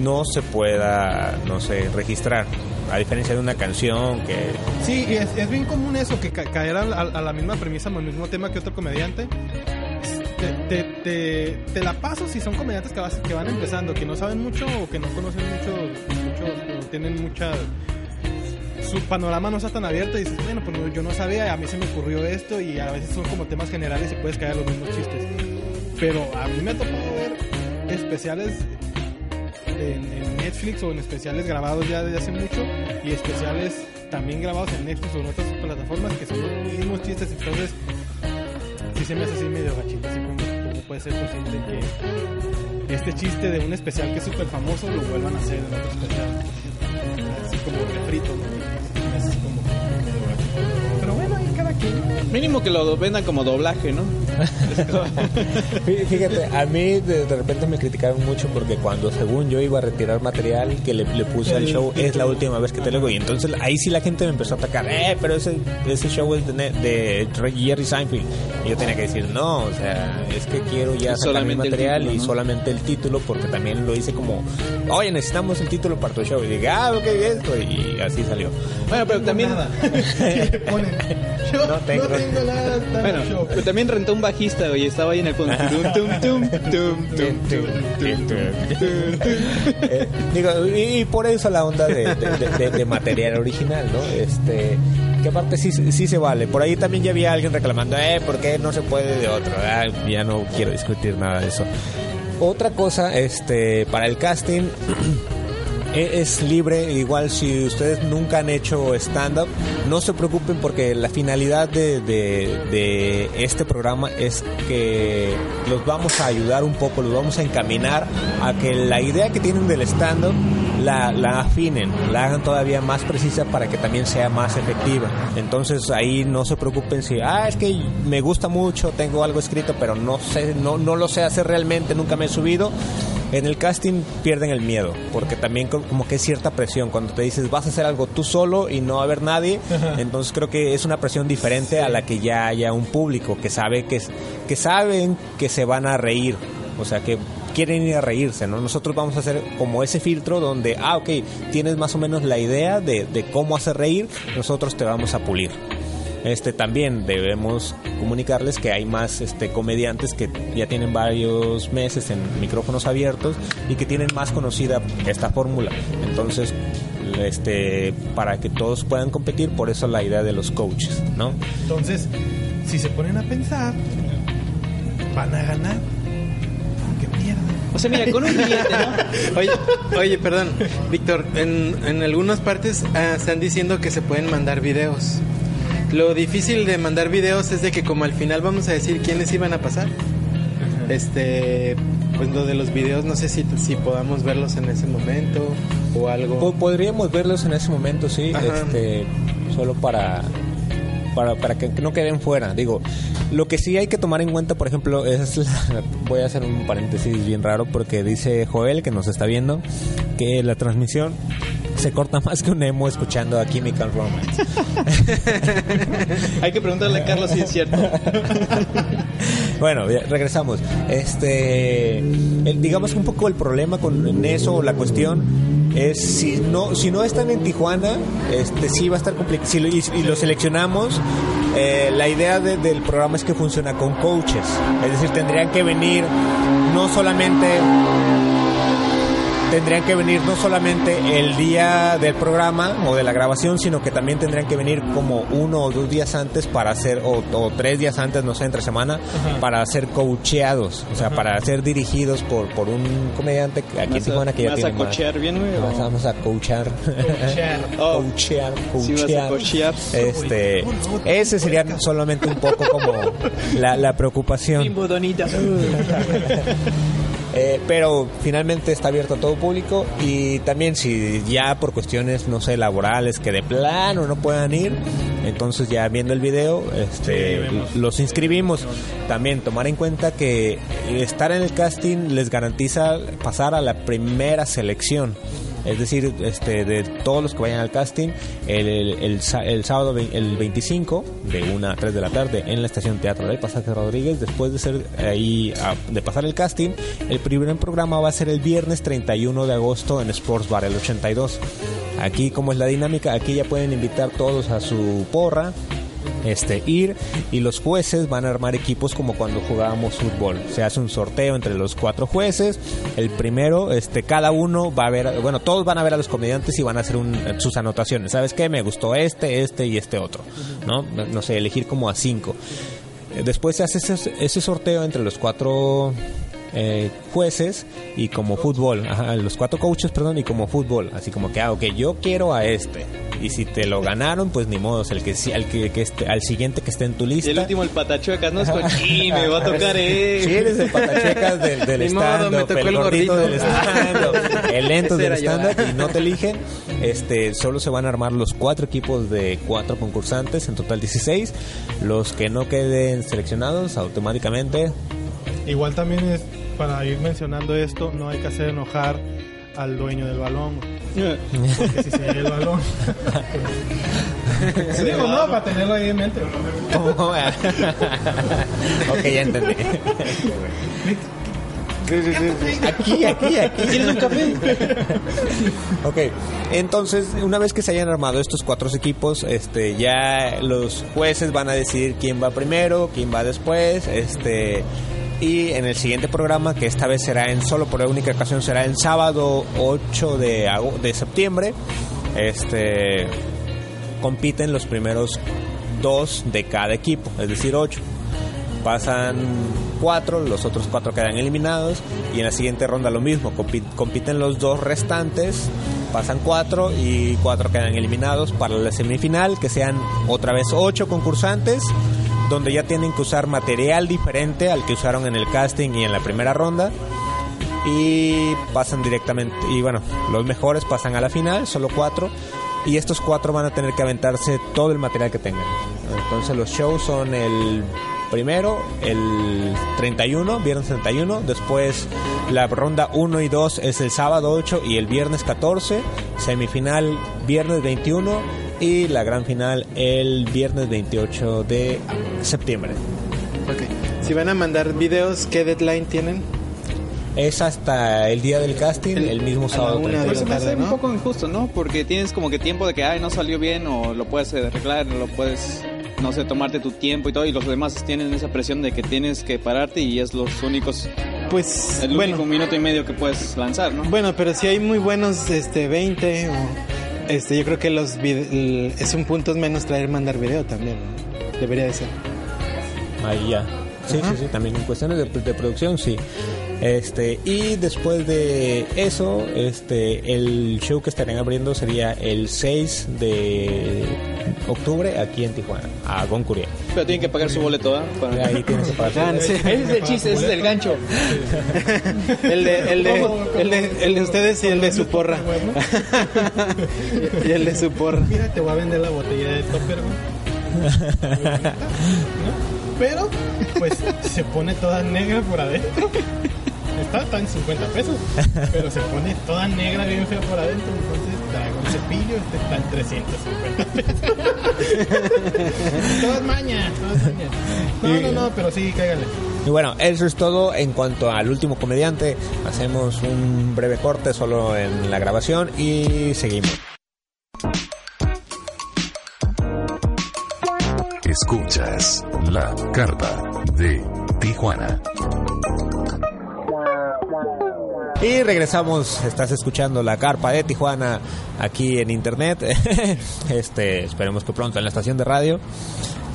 no se pueda, no sé, registrar, a diferencia de una canción que... Sí, es, es bien común eso, que ca- caer a la misma premisa, al mismo tema que otro comediante. Te, te, la paso si son comediantes que, vas- que van empezando, que no saben mucho o que no conocen mucho, mucho o tienen mucha... Su panorama no está tan abierto y dices, bueno, pues no, yo no sabía, a mí se me ocurrió esto y a veces son como temas generales y puedes caer los mismos chistes. Pero a mí me ha tocado ver especiales en, Netflix o en especiales grabados ya desde hace mucho y especiales también grabados en Netflix o en otras plataformas que son los mismos chistes. Entonces, se me hace así medio gachito, así como, como puede ser posible que este chiste de un especial que es súper famoso lo vuelvan a hacer en otro especial. Así como refrito, ¿no? Así como. Pero bueno, ahí cada quien. Mínimo que lo vendan como doblaje, ¿no? Fí- Fíjate, a mí de, de repente me criticaron mucho porque cuando según yo iba a retirar material que le, le puse al show, es la última vez que te lo digo. Y entonces ahí sí la gente me empezó a atacar, eh, pero ese, ese show es de, de Jerry Seinfeld. Y yo tenía que decir, no, o sea, es que quiero ya sacar mi solamente el material título, y ¿no? solamente el título porque también lo hice como, oye, necesitamos el título para tu show. Y dije, ah, ok, esto. Y así salió. Bueno, pero también... Nada. Y [LAUGHS] [LAUGHS] ponen, yo No no tengo. tengo, nada, Bueno, pero también rentó un bajista, güey, estaba ahí en el fondo. Eh, digo, y, y por eso la onda de, de- de- de material original, ¿no? Este, que aparte sí, sí se vale. Por ahí también ya había alguien reclamando, eh, ¿por qué no se puede de otro? Ah, ya no quiero discutir nada de eso. Otra cosa, este, para el casting [CLEARS THROAT] es libre, igual si ustedes nunca han hecho stand-up, no se preocupen porque la finalidad de, este programa es que los vamos a ayudar un poco, los vamos a encaminar a que la idea que tienen del stand-up la, la afinen, la hagan todavía más precisa para que también sea más efectiva. Entonces ahí no se preocupen si, ah, es que me gusta mucho, tengo algo escrito, pero no sé, no, no lo sé hacer realmente, nunca me he subido. En el casting pierden el miedo, porque también co- como que es cierta presión. Cuando te dices vas a hacer algo tú solo y no va a haber nadie, [LAUGHS] entonces creo que es una presión diferente a la que ya haya un público que sabe que, es- que saben que se van a reír. O sea, que quieren ir a reírse, ¿no? Nosotros vamos a hacer como ese filtro donde, ah, ok, tienes más o menos la idea de, de cómo hacer reír, nosotros te vamos a pulir. Este también debemos comunicarles que hay más este comediantes que ya tienen varios meses en micrófonos abiertos y que tienen más conocida esta fórmula. Entonces, este para que todos puedan competir, por eso la idea de los coaches, ¿no? Entonces, si se ponen a pensar, van a ganar. Aunque pierdan. O sea, mira, con un billete, ¿no? [LAUGHS] Oye, oye, perdón, Víctor, en, en algunas partes ah, están diciendo que se pueden mandar videos. Lo difícil de mandar videos es de que como al final vamos a decir quiénes iban a pasar. Este, pues lo de los videos no sé si, si podamos verlos en ese momento o algo. Po- podríamos verlos en ese momento, sí, Ajá. este, solo para, para, para que no queden fuera. Digo, lo que sí hay que tomar en cuenta, por ejemplo, [LAUGHS] es la- voy a hacer un paréntesis bien raro porque dice Joel que nos está viendo que la transmisión se corta más que un emo escuchando a Chemical Romance. [LAUGHS] Hay que preguntarle a Carlos si es cierto. Bueno, regresamos. Este, el- digamos que un poco el problema con eso, o la cuestión es si no, si no están en Tijuana, este, sí va a estar complicado. Si lo, y, y lo seleccionamos, eh, la idea de- del programa es que funciona con coaches, es decir, tendrían que venir no solamente tendrían que venir no solamente el día del programa o de la grabación, sino que también tendrían que venir como uno o dos días antes para hacer, o, o tres días antes, no sé, entre semana, para ser coacheados, o sea, para ser dirigidos por, por un comediante que aquí en ¿Vas a, Tijuana que ya vas a tiene cochear bien, güey? Vamos, a. [LAUGHS] Oh. coachear, Sí vas a coachear. cochear. Este, ese sería solamente un poco como la, la preocupación. Bimbo Donita. [LAUGHS] Eh, pero finalmente está abierto a todo público y también si ya por cuestiones, no sé, laborales que de plano no puedan ir, entonces ya viendo el video, este, los inscribimos. También tomar en cuenta que estar en el casting les garantiza pasar a la primera selección. Es decir, este, de todos los que vayan al casting, el, el, sábado el 25, de 1 a 3 de la tarde, en la estación Teatro del Pasaje Rodríguez, después de ser ahí, ah, de pasar el casting, el primer programa va a ser el viernes 31 de agosto en Sports Bar, el 82. Aquí, como es la dinámica, aquí ya pueden invitar todos a su porra, este ir y los jueces van a armar equipos como cuando jugábamos fútbol. Se hace un sorteo entre los cuatro jueces. El primero, este, cada uno va a ver, bueno, todos van a ver a los comediantes y van a hacer sus anotaciones. ¿Sabes qué? Me gustó este, este y este otro, ¿no? No sé, elegir como a cinco. Eh, Después se hace ese, ese sorteo entre los cuatro eh, jueces y como fútbol, ajá, los cuatro coaches, perdón, y como fútbol, así como que, ah, ok, yo quiero a este. Y si te lo ganaron, pues ni modo, el que, sí- al, que, que esté- al siguiente que esté en tu Y lista. el último, el patachuecas, ¿no? Es con, [LAUGHS] "Y me va a tocar, eh. Si eres el patachecas del, del [LAUGHS] modo, stand me tocó el el gordito del stand [LAUGHS] el lento del stand y no te eligen, este, solo se van a armar los cuatro equipos de cuatro concursantes, en total 16. Los que no queden seleccionados automáticamente Igual también es, para ir mencionando esto, no hay que hacer enojar al dueño del balón. Porque si se llega el balón. Sí, digo, no, para tenerlo ahí en mente. ¿Cómo? [LAUGHS] ok, ya entendí. Aquí, aquí, aquí. ¿Quieres un café? Ok, entonces una vez que se hayan armado estos cuatro equipos, este, ya los jueces van a decidir quién va primero, quién va después, este, y en el siguiente programa, que esta vez será en solo por única ocasión, será el sábado 8 de, de septiembre, este, compiten los primeros dos de cada equipo, es decir, ocho. Pasan cuatro, los otros cuatro quedan eliminados y en la siguiente ronda lo mismo, compi- compiten los dos restantes, pasan cuatro y cuatro quedan eliminados para la semifinal, que sean otra vez ocho concursantes, donde ya tienen que usar material diferente al que usaron en el casting y en la primera ronda. Y pasan directamente y bueno los mejores pasan a la final solo cuatro. Y estos cuatro van a tener que aventarse todo el material que tengan. Entonces los shows son el primero el 31 viernes 31 después la ronda 1 y 2 es el sábado 8 y el viernes 14 semifinal viernes 21 y la gran final el viernes 28 de septiembre Ok. Si van a mandar videos, ¿qué deadline tienen? es hasta el día del casting el, mismo a la sábado una de 31. Pero se me hace tarde, un ¿no? poco injusto, ¿no? Porque tienes como que tiempo de que, ay, no salió bien, o lo puedes arreglar, o lo puedes, no sé, tomarte tu tiempo y todo, y los demás tienen esa presión de que tienes que pararte y es los únicos, Pues, el único bueno, minuto y medio que puedes lanzar, ¿no? bueno, pero si hay muy buenos, este, 20 o, este, yo creo que los es un punto menos traer mandar video también, debería de ser. Ahí ya. Sí, sí, sí, también en cuestiones de, de producción, sí. Este, y después de eso, este, el show que estarían abriendo sería el 6 de octubre aquí en Tijuana, a Goncuria. Pero tienen que pagar su boleto, ¿ah? Para- Ahí tienes que [LAUGHS] pagar. Ese es el chiste, ese es el gancho. [LAUGHS] El de, el de, el de, el de ustedes y el de su porra. [LAUGHS] y el de su porra. Mira, te voy a vender la botella de topper. Pero, pues, se pone toda negra por adentro. Está, está en 50 pesos, [LAUGHS] pero se pone toda negra bien fea por adentro. Entonces traigo un cepillo, este está en 350 pesos. [LAUGHS] todas mañas, todas mañas. No, no, no, pero sí, cáigale. Y bueno, eso es todo en cuanto al último comediante. Hacemos un breve corte solo en la grabación y seguimos. Escuchas la carpa de Tijuana. Y regresamos, estás escuchando la carpa de Tijuana aquí en internet. [LAUGHS] Este, esperemos que pronto en la estación de radio.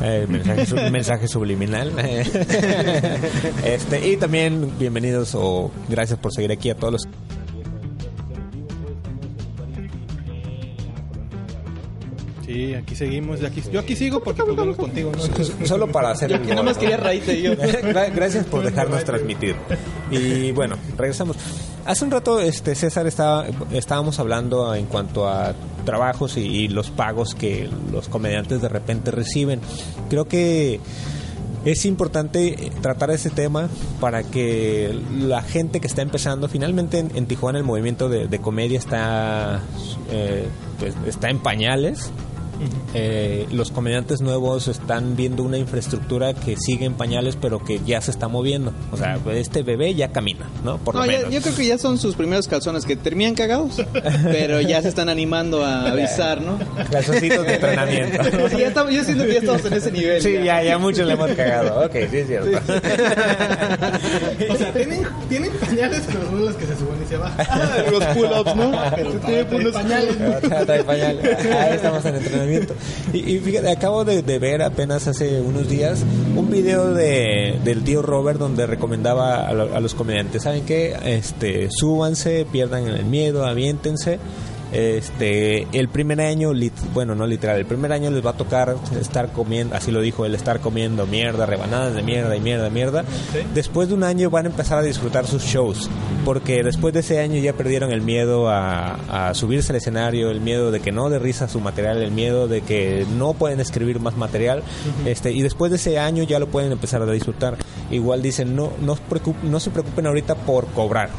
Eh, mensaje, su- [LAUGHS] mensaje subliminal. [LAUGHS] Este, y también bienvenidos o gracias por seguir aquí a todos los Sí, aquí seguimos. y aquí, yo aquí sigo porque pues vengo contigo, ¿no? solo para hacer Yo nada más quería yo. Gra- Gracias por dejarnos transmitir. Y bueno, regresamos. Hace un rato, este César estaba, estábamos hablando en cuanto a trabajos y, los pagos que los comediantes de repente reciben. Creo que es importante tratar ese tema para que la gente que está empezando, finalmente en, Tijuana el movimiento de, de comedia está, eh, pues, está en pañales. Eh, los comediantes nuevos están viendo una infraestructura que sigue en pañales pero que ya se está moviendo. O sea, este bebé ya camina, ¿no? Por No, lo ya- menos. yo creo que ya son sus primeros calzones que terminan cagados, pero ya se están animando a [LAUGHS] avisar, ¿no? Calzoncitos de entrenamiento. [LAUGHS] Sea, ya estamos, yo siento que ya estamos en ese nivel. Sí, ya, ya muchos le hemos cagado. Ok, sí es cierto. [LAUGHS] O sea, tienen, tienen pañales, pero son los que se suben y se bajan. Los pull-ups, ¿no? Pero trae pañales. Trae pañal. Ahí estamos en entrenamiento. Y, y fíjate, acabo de, ver apenas hace unos días un video de, del tío Robert donde recomendaba a, a los comediantes, ¿saben qué? Este, súbanse, pierdan el miedo, aviéntense. Este, el primer año, bueno, no literal, el primer año les va a tocar estar comiendo, así lo dijo él, estar comiendo mierda, rebanadas de mierda y mierda, mierda. Después de un año van a empezar a disfrutar sus shows, porque después de ese año ya perdieron el miedo a, a subirse al escenario, el miedo de que no de risa su material, el miedo de que no pueden escribir más material, este, y después de ese año ya lo pueden empezar a disfrutar. Igual dicen, no, no, no se preocupen ahorita por cobrar.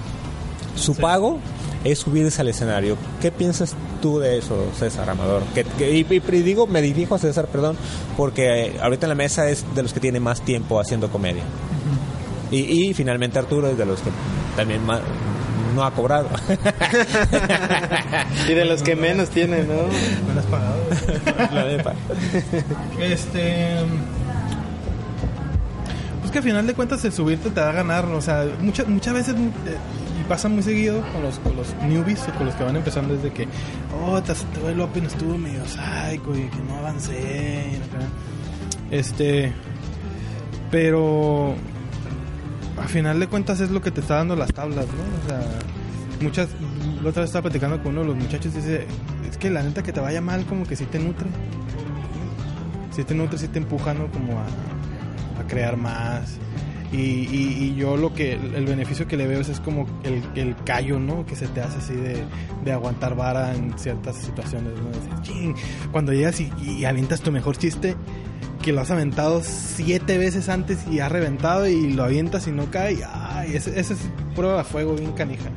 Su pago es subirse al escenario. ¿Qué piensas tú de eso, César Amador? Que, que- y, digo, me dirijo a César, perdón, porque eh, ahorita en la mesa es de los que tiene más tiempo haciendo comedia. y, y finalmente Arturo es de los que también ma- no ha cobrado. [LAUGHS] Y de los que menos tienen, ¿no? Me lo has pagado. La neta. Este. Pues que al final de cuentas el subirte te va a ganar. O sea, muchas muchas veces. Pasa muy seguido con los, con los newbies o con los que van empezando desde que. Oh, el open estuvo medio psycho y que no avancé. Este. Pero. Al final de cuentas es lo que te está dando las tablas, ¿no? O sea, muchas. La otra vez estaba platicando con uno de los muchachos y dice: Es que la neta que te vaya mal, como que sí te nutre si te nutre, si te empuja, ¿no? Como a, a crear más. Y, yo lo que, el beneficio que le veo es, es como el, el callo, ¿no? Que se te hace así de, de aguantar vara en ciertas situaciones, ¿no? Cuando llegas y, avientas tu mejor chiste, que lo has aventado siete veces antes y ha reventado y lo avientas y no cae, ay, ese es prueba de fuego bien canija.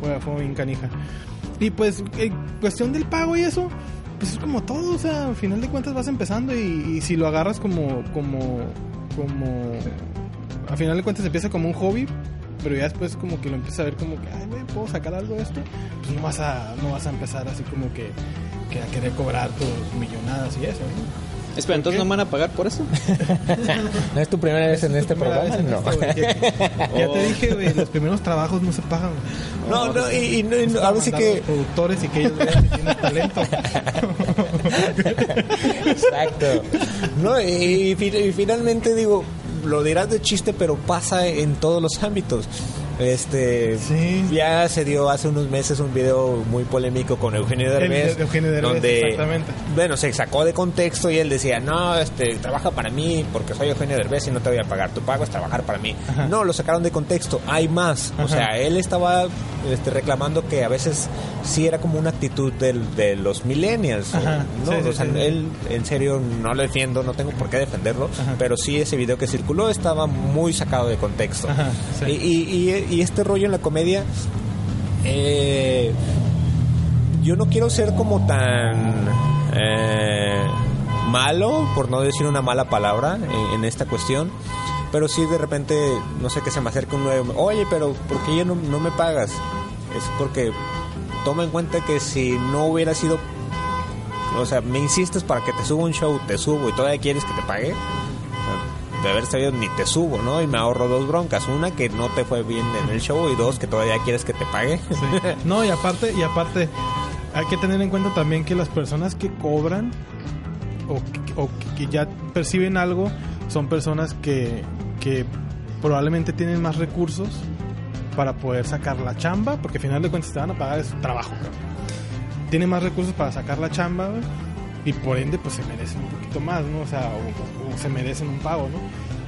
Prueba de fuego bien canija. Y pues, en cuestión del pago y eso, pues es como todo, o sea, al final de cuentas vas empezando y, y si lo agarras como, como, como, al final de cuentas empieza como un hobby, pero ya después como que lo empiezas a ver como que, ay, güey, ¿puedo sacar algo de esto? Pues no vas a, no vas a empezar así como que, que a querer cobrar tus millonadas y eso, ¿no? Espera, entonces no me van a pagar por eso. [LAUGHS] ¿No es tu primera vez en este programa? No. que- Ya te dije, güey, los primeros trabajos no se pagan. güey. No, no, y, y no- y ahora sí a que... los productores y que ellos vean si tienes talento. [LAUGHS] Exacto. No, y finalmente digo, lo dirás de chiste, pero pasa en todos los ámbitos. Este Sí. ya se dio hace unos meses un video muy polémico con Eugenio Derbez, de Eugenio Derbez, donde exactamente. bueno se sacó de contexto y él decía no este trabaja para mí porque soy Eugenio Derbez y no te voy a pagar tu pago es trabajar para mí Ajá. no lo sacaron de contexto hay más o sea él estaba este, reclamando que a veces sí era como una actitud del, de los millennials Ajá. no Sí, sí, o sea, sí. él en serio no lo defiendo, no tengo por qué defenderlo, pero sí ese video que circuló estaba muy sacado de contexto. Y, y- y- y este rollo en la comedia, eh, yo no quiero ser como tan eh, malo, por no decir una mala palabra, en, esta cuestión. Pero sí de repente, no sé, que se me acerca un nuevo, oye, pero ¿por qué ya no, no me pagas? Es porque toma en cuenta que si no hubiera sido o sea, me insistes para que te suba un show, te subo y todavía quieres que te pague. De haber sabido ni te subo, ¿no? Y me ahorro dos broncas. Una, que no te fue bien en el show y dos, que todavía quieres que te pague. Sí. No, y aparte, y aparte, hay que tener en cuenta también que las personas que cobran o, o que ya perciben algo son personas que, que probablemente tienen más recursos para poder sacar la chamba, porque al final de cuentas te van a pagar su trabajo. cabrón. Tienen más recursos para sacar la chamba güey, y por ende pues se merecen un poquito más, ¿no? O sea, o, se merecen un pago, ¿no?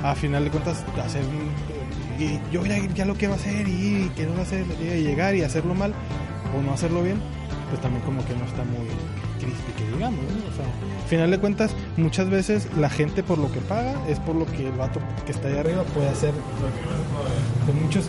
A final de cuentas hacer un, y yo ya, ya lo quiero hacer y, y quiero hacer y llegar y hacerlo mal o no hacerlo bien, pues también como que no está muy crispy que digamos, ¿no? O sea, al final de cuentas muchas veces la gente por lo que paga es por lo que el vato que está ahí arriba puede hacer con muchos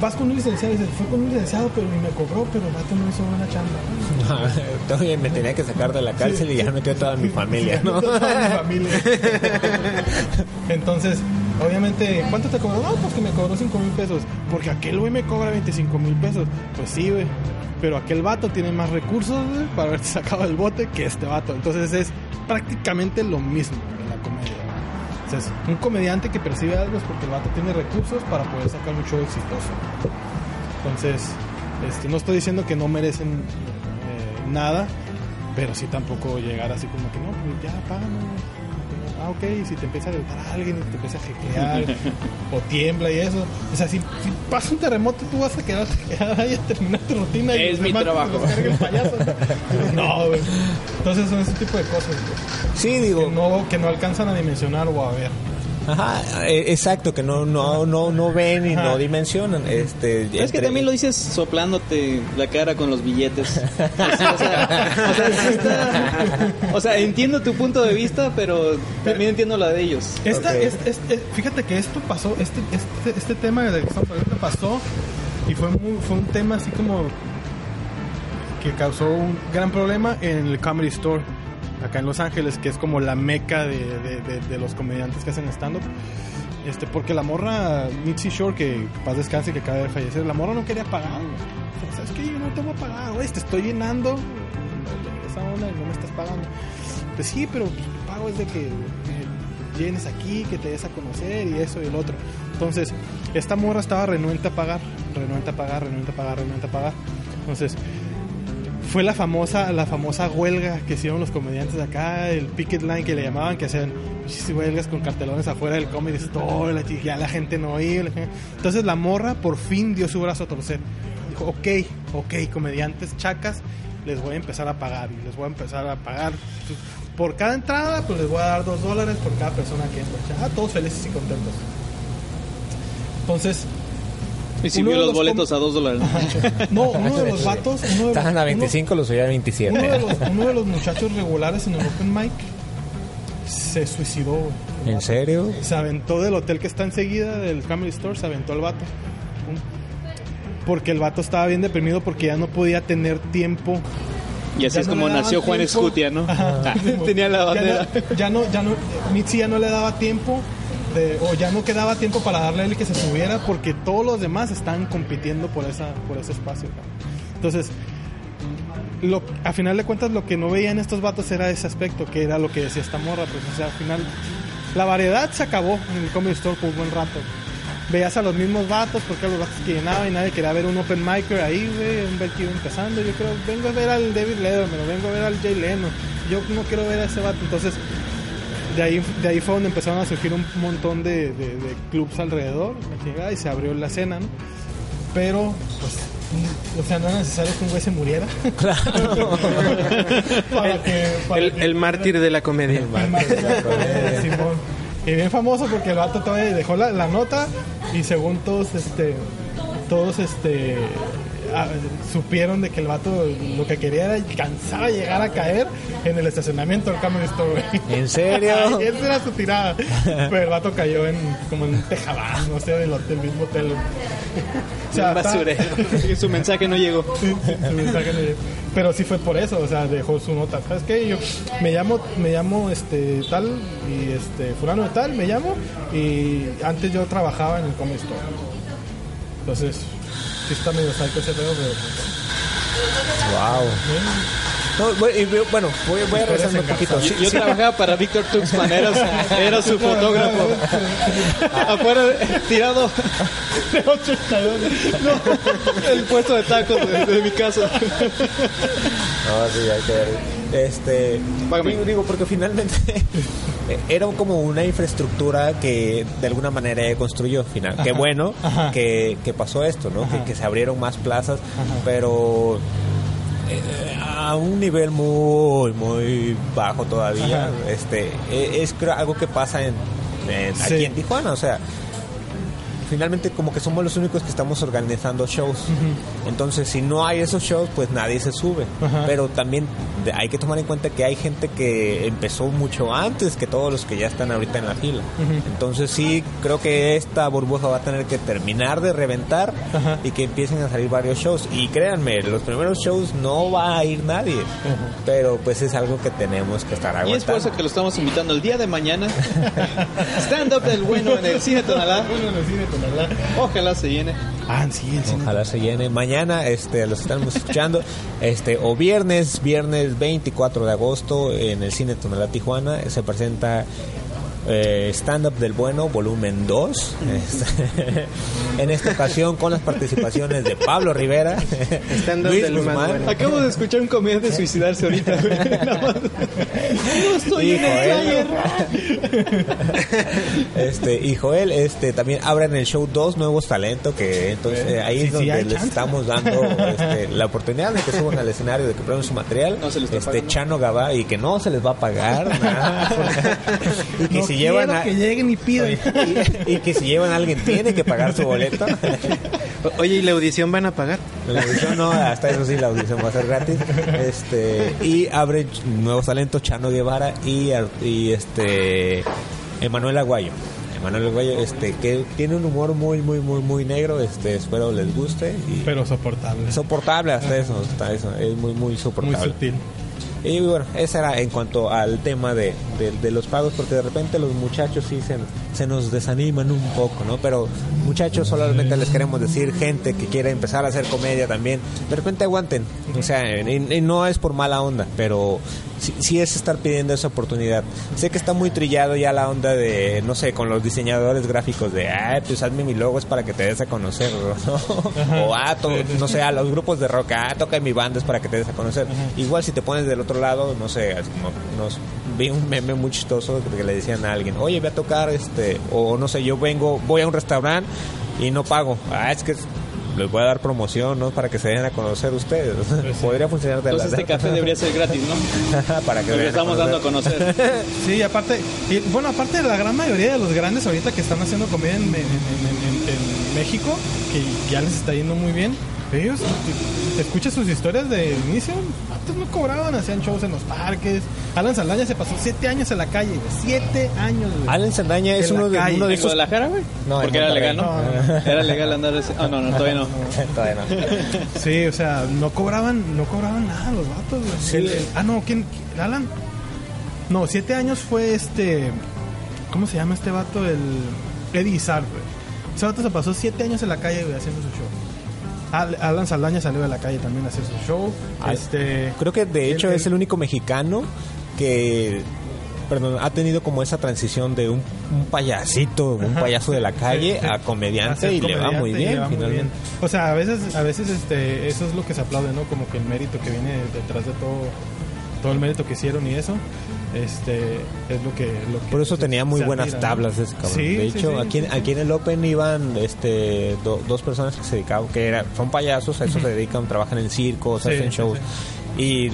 vas con un licenciado y dices, fue con un licenciado pero ni me cobró, pero el vato no hizo buena chamba. [LAUGHS] Todavía me tenía que sacar de la cárcel y ya metió toda mi familia, ¿no? [LAUGHS] Toda mi familia. [LAUGHS] Entonces, obviamente, ¿cuánto te cobró? No, pues que me cobró 5 mil pesos. Porque aquel güey me cobra 25 mil pesos. Pues sí, güey. Pero aquel vato tiene más recursos, güey, para haberte sacado el bote que este vato. Entonces es prácticamente lo mismo en la comedia. O sea, es un comediante que percibe algo es porque el vato tiene recursos para poder sacar un show exitoso. Entonces, este, no estoy diciendo que no merecen nada, Pero sí tampoco llegar así como que no, pues ya págame. Ah, ok, si te empieza a gritar alguien, te empieza a jequear [LAUGHS] o tiembla y eso. O sea, si, si pasa un terremoto, tú vas a quedar, [LAUGHS] quedar ahí a terminar tu rutina. y Es los mi trabajo. [LAUGHS] no, güey. Entonces son ese tipo de cosas güey, Sí, digo, que, no, que no alcanzan a dimensionar o a ver. Ajá, eh, exacto, que no, no, no, no ven y no dimensionan. Este, Es que también lo dices soplándote la cara con los billetes. [LAUGHS] O sea, o sea, o sea, sí está- o sea, entiendo tu punto de vista, pero también entiendo la de ellos. Esta, es- es- es- fíjate que esto pasó, este, este, este tema del que estamos hablando pasó y fue, muy- fue un tema así como que causó un gran problema en el Comedy Store acá en Los Ángeles, que es como la meca de, de- de- de los comediantes que hacen stand-up. Este, porque la morra Mitzi Shore, que paz descanse, que acaba de fallecer, la morra no quería pagar. O sea, ¿Sabes qué? Yo no te voy a pagar, güey, te estoy llenando esa onda y no me estás pagando. Pues sí, pero pues, el pago es de que eh, llenes aquí, que te des a conocer y eso y el otro. Entonces, esta morra estaba renuente a pagar, renuente a pagar, renuente a pagar, renuente a pagar. Entonces, fue la famosa la famosa huelga que hicieron los comediantes de acá, el picket line que le llamaban, que hacían huelgas con cartelones afuera del comedy store, la ya la gente no iba. Entonces la morra por fin dio su brazo a torcer. Dijo, ok, ok, comediantes chacas, les voy a empezar a pagar y les voy a empezar a pagar. Por cada entrada, pues les voy a dar dos dólares por cada persona que entra. Ah, todos felices y contentos. Entonces, Y si Uno vio los los boletos a dos dólares. [LAUGHS] no, uno de los vatos, uno de los, Estaban a uno- 25, los subían a 27. uno de, los, uno de los muchachos regulares en el Open Mic se suicidó. ¿En serio? Se aventó del hotel que está enseguida del Comedy Store, se aventó el vato. Porque el vato estaba bien deprimido porque ya no podía tener tiempo. Y así Ya es no como nació Juan tiempo. Escutia, ¿no? Ajá. Ah, [LAUGHS] Tenía la Ya bandera. no, ya no, ya no, Mitzi ya no le daba tiempo. De- o ya no quedaba tiempo para darle a él que se subiera porque todos los demás están compitiendo por esa por ese espacio. Entonces, lo, a final de cuentas lo que no veían estos vatos era ese aspecto, que era lo que decía esta morra, pues o sea, al final la variedad se acabó en el Comedy Store por un buen rato. Veías a los mismos vatos, porque eran los vatos que llenaban y nadie quería ver un open micer ahí, güey, un ver que iba empezando. Yo creo, vengo a ver al David Letterman, vengo a ver al Jay Leno. Yo no quiero ver a ese vato. Entonces, de ahí, de ahí fue donde empezaron a surgir un montón de, de, de clubs alrededor, y se abrió la escena, ¿no? Pero, pues, mm, o sea, no era necesario que un güey se muriera. Claro. [LAUGHS] para que, para El, que- el mártir de la comedia. el mártir de la comedia, Simón. Y bien famoso porque el vato todavía dejó la, la nota y según todos, este, todos, este, ah, supieron de que el vato lo que quería era alcanzar a llegar a caer en el estacionamiento del Comedy Store, güey. ¿En serio? [LAUGHS] Esa era su tirada. Pero el vato cayó en como en un tejabán, no sé, del, hotel- del mismo hotel. O sea, está- su mensaje no llegó. Sí, su mensaje no llegó. Pero sí fue por eso, o sea, dejó su nota. ¿Sabes qué? Yo me llamo, me llamo este tal y este fulano de tal, me llamo y antes yo trabajaba en el Comedy Store. Entonces, sí está medio psycho ese pedo, pero pues, Wow. No, bueno, y bueno, voy, voy a regresarme un poquito. Sí, Yo sí. trabajaba para Víctor Tuxman, era, su- era su fotógrafo. Afuera, tirado de 82. no, el puesto de tacos de, de mi casa. No, sí, hay que ver. Este, digo, digo, porque finalmente [LAUGHS] era como una infraestructura que de alguna manera construyó. Final. Qué bueno que, que pasó esto, ¿no? Que, que se abrieron más plazas, pero a un nivel muy, muy bajo todavía. Ajá. Este, e- es creo, algo que pasa en, en- Sí. aquí en Tijuana, o sea. Finalmente como que somos los únicos que estamos organizando shows. Entonces, si no hay esos shows, pues nadie se sube. Pero también hay que tomar en cuenta que hay gente que empezó mucho antes que todos los que ya están ahorita en la fila. Entonces sí, creo que esta burbuja va a tener que terminar de reventar y que empiecen a salir varios shows. Y créanme, los primeros shows no va a ir nadie. Pero pues es algo que tenemos que estar Y es por aguantando. eso que lo estamos invitando el día de mañana. [LAUGHS] Stand up del bueno en el cine Tonalá. bueno, en el cine Ojalá se llene. Ah, sí, el cine. Ojalá se llene. Mañana, este, los estamos escuchando, este, o viernes, viernes 24 de agosto, en el Cine Tonalá Tijuana, se presenta eh, Stand Up del Bueno, volumen 2. Este, [LAUGHS] en esta ocasión con las participaciones de Pablo Rivera, Stand-up Luis del más Guzmán, bueno. Acabo de escuchar un comediante suicidarse ahorita. [LAUGHS] No estoy y en el Joel, este, y Joel este, también abren el show dos nuevos talentos que entonces eh, ahí Sí, es sí, donde les chance. estamos dando este, la oportunidad de que suban al escenario, de que prueben su material. No se les está este, pagando. Chano Gabá y que no se les va a pagar nada. [LAUGHS] y que no si quiero llevan a, que lleguen y pidan. [LAUGHS] y, y que si llevan a alguien tiene que pagar su boleto. [LAUGHS] Oye, ¿y la audición van a pagar? La audición no, hasta eso sí, la audición va a ser gratis. Este, y abre nuevos talentos, Chano Guevara y, y este Emanuel Aguayo. Emanuel Aguayo, este, que tiene un humor muy, muy, muy, muy negro, este, espero les guste. Y Pero soportable. soportable hasta eso, hasta eso, es muy, muy Muy soportable. sutil. Y bueno, ese era en cuanto al tema de, de- de los pagos, porque de repente los muchachos sí se, se nos desaniman un poco, ¿no? Pero muchachos, solamente les queremos decir, gente que quiere empezar a hacer comedia también, de repente aguanten. O sea, y no es por mala onda, pero sí, sí es estar pidiendo esa oportunidad. Sé que está muy trillado ya la onda de, no sé, con los diseñadores gráficos de, ah, pues hazme mi logo es para que te des a conocer, ¿no? [LAUGHS] o, ah, no sé, a los grupos de rock, ah, toca mi banda es para que te des a conocer. Igual si te pones del otro lado, no sé, como nos vi un meme muy chistoso que le decían a alguien, oye, voy a tocar, este, o no sé, yo vengo, voy a un restaurante y no pago. Ah, es que les voy a dar promoción, ¿no? Para que se den a conocer ustedes. Podría funcionar de Entonces la este café debería ser gratis, ¿no? [LAUGHS] para que Lo a estamos dando a conocer. [LAUGHS] Sí, aparte, y, bueno, aparte de la gran mayoría de los grandes ahorita que están haciendo comedia en, en- en- en- en México, que ya les está yendo muy bien, ellos, escuchas sus historias de inicio, antes no cobraban, hacían shows en los parques. Alan Saldaña se pasó siete años en la calle, güey, siete años. güey. Alan Saldaña es En uno de, calle. uno de ¿En esos... Guadalajara, güey? No, en Porque era legal, ¿no? No, no, [LAUGHS] Era legal andar ese... Ah, no, no, todavía no. [LAUGHS] Todavía no. Sí, o sea, no cobraban, no cobraban nada los vatos. güey. Sí. El- el- ah, no, ¿quién? ¿Alan? No, siete años fue este. ¿Cómo se llama este vato? El Eddie Izzard, güey. Ese vato se pasó siete años en la calle, güey, haciendo su show. Al- Alan Saldaña salió de la calle también a hacer su show. Este. Creo que de hecho el- es el único mexicano que perdón, ha tenido como esa transición de un, un payasito, un Ajá, payaso de la calle sí. a A comediante y le va muy y bien le va muy bien. O sea, a veces, a veces este, eso es lo que se aplaude, ¿no? Como que el mérito que viene detrás de todo, todo el mérito que hicieron y eso, este, es lo que, lo que Por eso tenía muy buenas tablas ese cabrón. Sí, de hecho, sí, aquí, en- sí, aquí en el Open iban este do- dos personas que se dedicaban, que era, son payasos, a eso se dedican, trabajan en circos, hacen shows. Y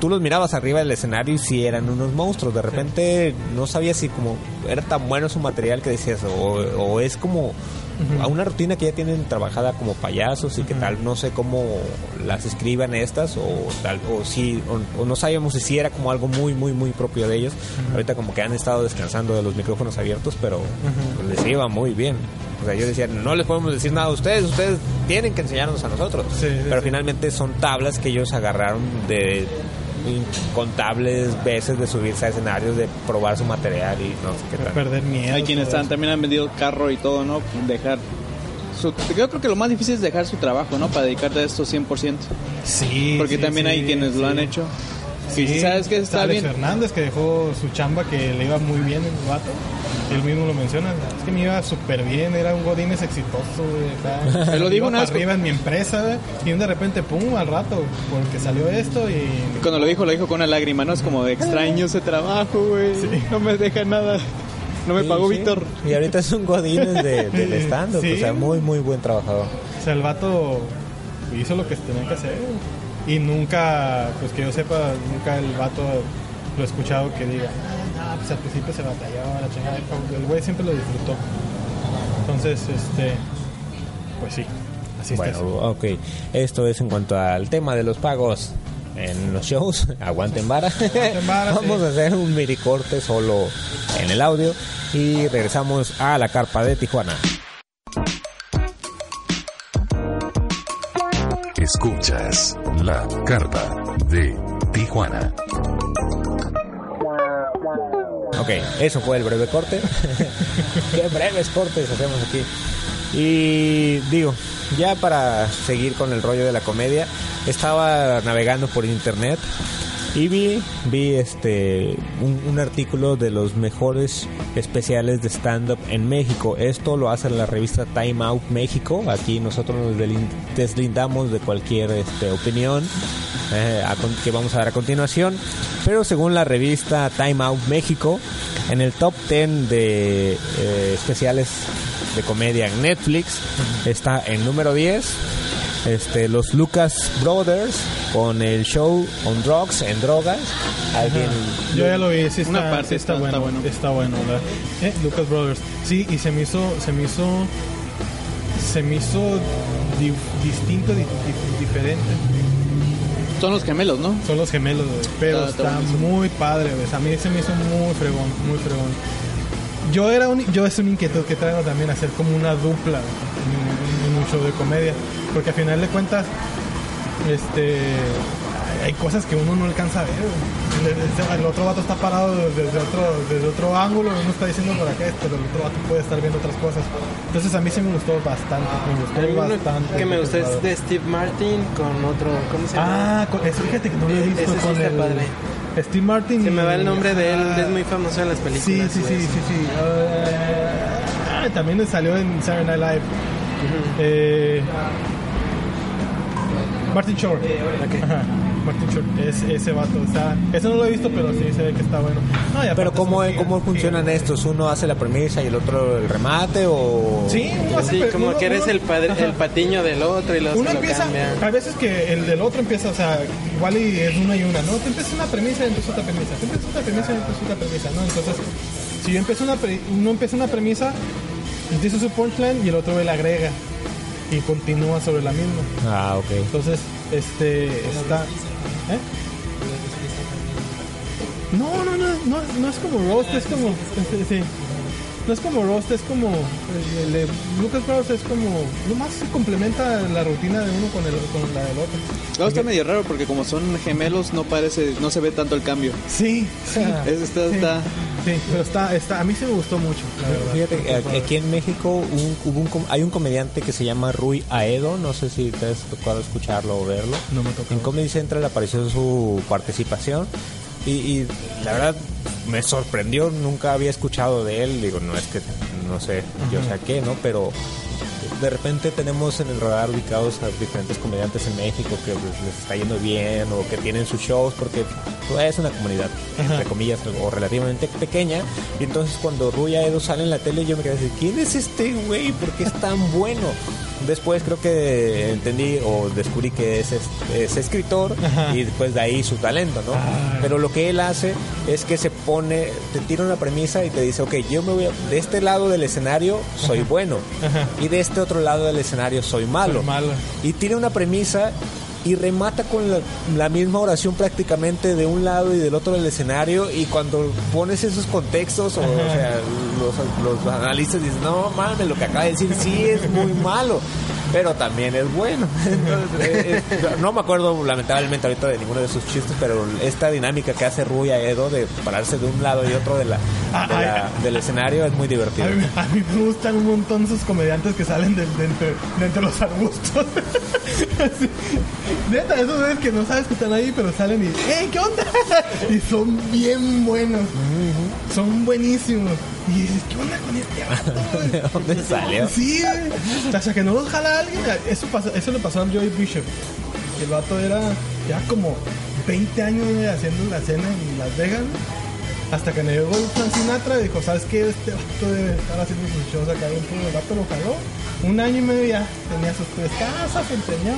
tú los mirabas arriba del escenario y sí eran unos monstruos. De repente no sabías si como era tan bueno su material que decías, o, o es como a una rutina que ya tienen trabajada como payasos y que tal, no sé cómo las escriban estas o tal, o si, o, o no sabíamos si era como algo muy, muy, muy propio de ellos. Ahorita como que han estado descansando de los micrófonos abiertos, pero pues, les iba muy bien. O sea, yo decía, no les podemos decir nada a ustedes, ustedes tienen que enseñarnos a nosotros. Sí, pero sí. finalmente son tablas que ellos agarraron de incontables veces de subirse a escenarios, de probar su material y no sé qué tal. Perder miedo. Hay quienes están, también han vendido carro y todo, ¿no? Dejar... Su, yo creo que lo más difícil es dejar su trabajo, ¿no? Para dedicarte a esto 100%. eso. Sí. Porque sí, también sí, hay quienes lo han hecho. Sí, Sí, sabes que está Alex bien. Fernández que dejó su chamba que le iba muy bien en el vato. Él mismo lo menciona. Es que me iba súper bien, era un Godínez exitoso, güey. [LAUGHS] Te lo digo Iba una vez arriba en mi empresa, güey. Y de repente, pum, al rato, porque salió esto y. Cuando lo dijo, lo dijo con una lágrima, ¿no? Es como de extraño ese trabajo, güey. No me deja nada. No me Sí, pagó sí. Víctor. Y ahorita es un godines de, [LAUGHS] del stand Sí. o sea, muy, muy buen trabajador. O sea, el vato hizo lo que tenía que hacer. güey. Y nunca, pues que yo sepa, nunca el vato lo he escuchado que diga, ah, pues al principio se batalló, la chingada. El güey siempre lo disfrutó. Entonces, este, pues sí, así Bueno, está. eso. ok. Esto es en cuanto al tema de los pagos en los shows. [LAUGHS] Aguanten vara. vara, [LAUGHS] Vamos sí. a hacer un mini corte solo en el audio y regresamos a la carpa de Tijuana. Escuchas la carpa de Tijuana. Ok, eso fue el breve corte. [LAUGHS] Qué breves cortes hacemos aquí. Y digo, ya para seguir con el rollo de la comedia, estaba navegando por internet Y vi, vi este un, un artículo de los mejores especiales de stand-up en México. Esto lo hace la revista Time Out México. Aquí nosotros nos deslindamos de cualquier este, opinión eh, a que vamos a dar a continuación. Pero según la revista Time Out México, en el top 10 de eh, especiales de comedia en Netflix está en número 10 este, los Lucas Brothers con el show On Drugs, en drogas. Alguien Yo ya lo vi, sí está, Una parte sí está, está- bueno, está bueno. está bueno, ¿verdad? Eh, Lucas Brothers. Sí, y se me hizo, se me hizo, se me hizo di- distinto, di- di- diferente. Son los gemelos, ¿no? Son los gemelos, güey, pero Está- está está, buenísimo. muy padre, güey. A mí se me hizo muy fregón, muy fregón. Yo era un, yo es una inquietud que traigo también hacer como una dupla un show de comedia, porque al final de cuentas, este, hay cosas que uno no alcanza a ver. güey. El, otro vato está parado desde otro, desde otro ángulo, uno está diciendo por acá, pero el otro vato puede estar viendo otras cosas. Entonces a mí sí me gustó bastante, me gustó bastante. que me gustó es de Steve Martin con otro, ¿cómo se llama? Ah, con, es, fíjate que no lo he visto Ese sí con está el padre. Steve Martin. Se me va el nombre de él, es muy famoso en las Sí, películas. sí, sí, eso. sí, sí. Ah, también salió en Saturday Night Live. Eh, Martin Short. Ajá, Martin Short. Es, ese vato. O sea, ese no lo he visto, pero sí se ve que está bueno. No, Pero ¿cómo, ¿cómo funcionan estos? ¿Uno hace la premisa y el otro el remate o...? Sí, uno hace Sí, pe- como uno- que eres uno- el, padre, el patiño del otro y luego Uno lo empieza, cambia. hay veces que el del otro empieza, o sea, igual y es una y una, ¿no? Tú empiezas una premisa y empieza otra premisa, tú empiezas otra premisa y empieza otra premisa, ¿no? Entonces, si yo empiezo una, pre- uno empieza una premisa, dice su punchline y el otro le agrega y continúa sobre la misma. Ah, ok. Entonces, este, está... ¿Eh? No, no, no, no, no es como roast, es como... sí. No es como roast, es como... El, el de Lucas Brothers es como... Nomás se complementa la rutina de uno con, el, con la del otro. Luego está medio raro porque como son gemelos no parece, no se ve tanto el cambio. Sí, sí. [LAUGHS] Es- está, sí, está, sí, pero está, está... A mí sí me gustó mucho, la verdad. Fíjate, Brothers. aquí en México un- hubo un com- hay un comediante que se llama Rui Aedo, no sé si te has tocado escucharlo o verlo. No me tocó. En Comedy Central apareció su participación y, y la verdad me sorprendió, nunca había escuchado de él, digo, no es que, no sé, yo sé a qué, ¿no? Pero de repente tenemos en el radar ubicados a diferentes comediantes en México que les está yendo bien o que tienen sus shows porque es una comunidad, entre comillas, o relativamente pequeña. Y entonces cuando Rui Aedo sale en la tele yo me quedé así, ¿quién es este güey? ¿Por qué es tan bueno? Después creo que entendí o descubrí que es, es, es escritor Ajá. y después de ahí su talento, ¿no? Ah. Pero lo que él hace es que se pone, te tira una premisa y te dice, ok, yo me voy a, de este lado del escenario soy bueno Ajá. y de este otro lado del escenario soy malo. Soy malo. Y tiene una premisa y remata con la, la misma oración prácticamente de un lado y del otro del escenario y cuando pones esos contextos o, o sea, los, los analistas dicen, no mames, lo que acaba de decir sí es muy malo. Pero también es bueno. [LAUGHS] Entonces, eh, no me acuerdo lamentablemente ahorita de ninguno de sus chistes, pero esta dinámica que hace Rui a Edo de pararse de un lado y otro de la, Ah, de la- del escenario es muy divertido. A mí, a mí me gustan un montón esos comediantes que salen de, de entre, de entre los arbustos. [LAUGHS] Así. Neta, esos güeyes que no sabes que están ahí, pero salen y ¡Hey, qué onda! [LAUGHS] Y son bien buenos. Son buenísimos. Y dices, ¿qué onda con este vato? [LAUGHS] ¿De dónde salió? Sí, güey. Hasta que no los jala alguien. Eso, pasa- eso le pasó a Joey Bishop. El vato era ya como 20 años haciendo la cena en Las Vegas. Hasta que me llegó el Frank Sinatra y dijo, ¿sabes qué? Este vato debe estar haciendo sus shows acá dentro. El vato lo jaló. Un año y medio ya tenía sus tres casas, el señor,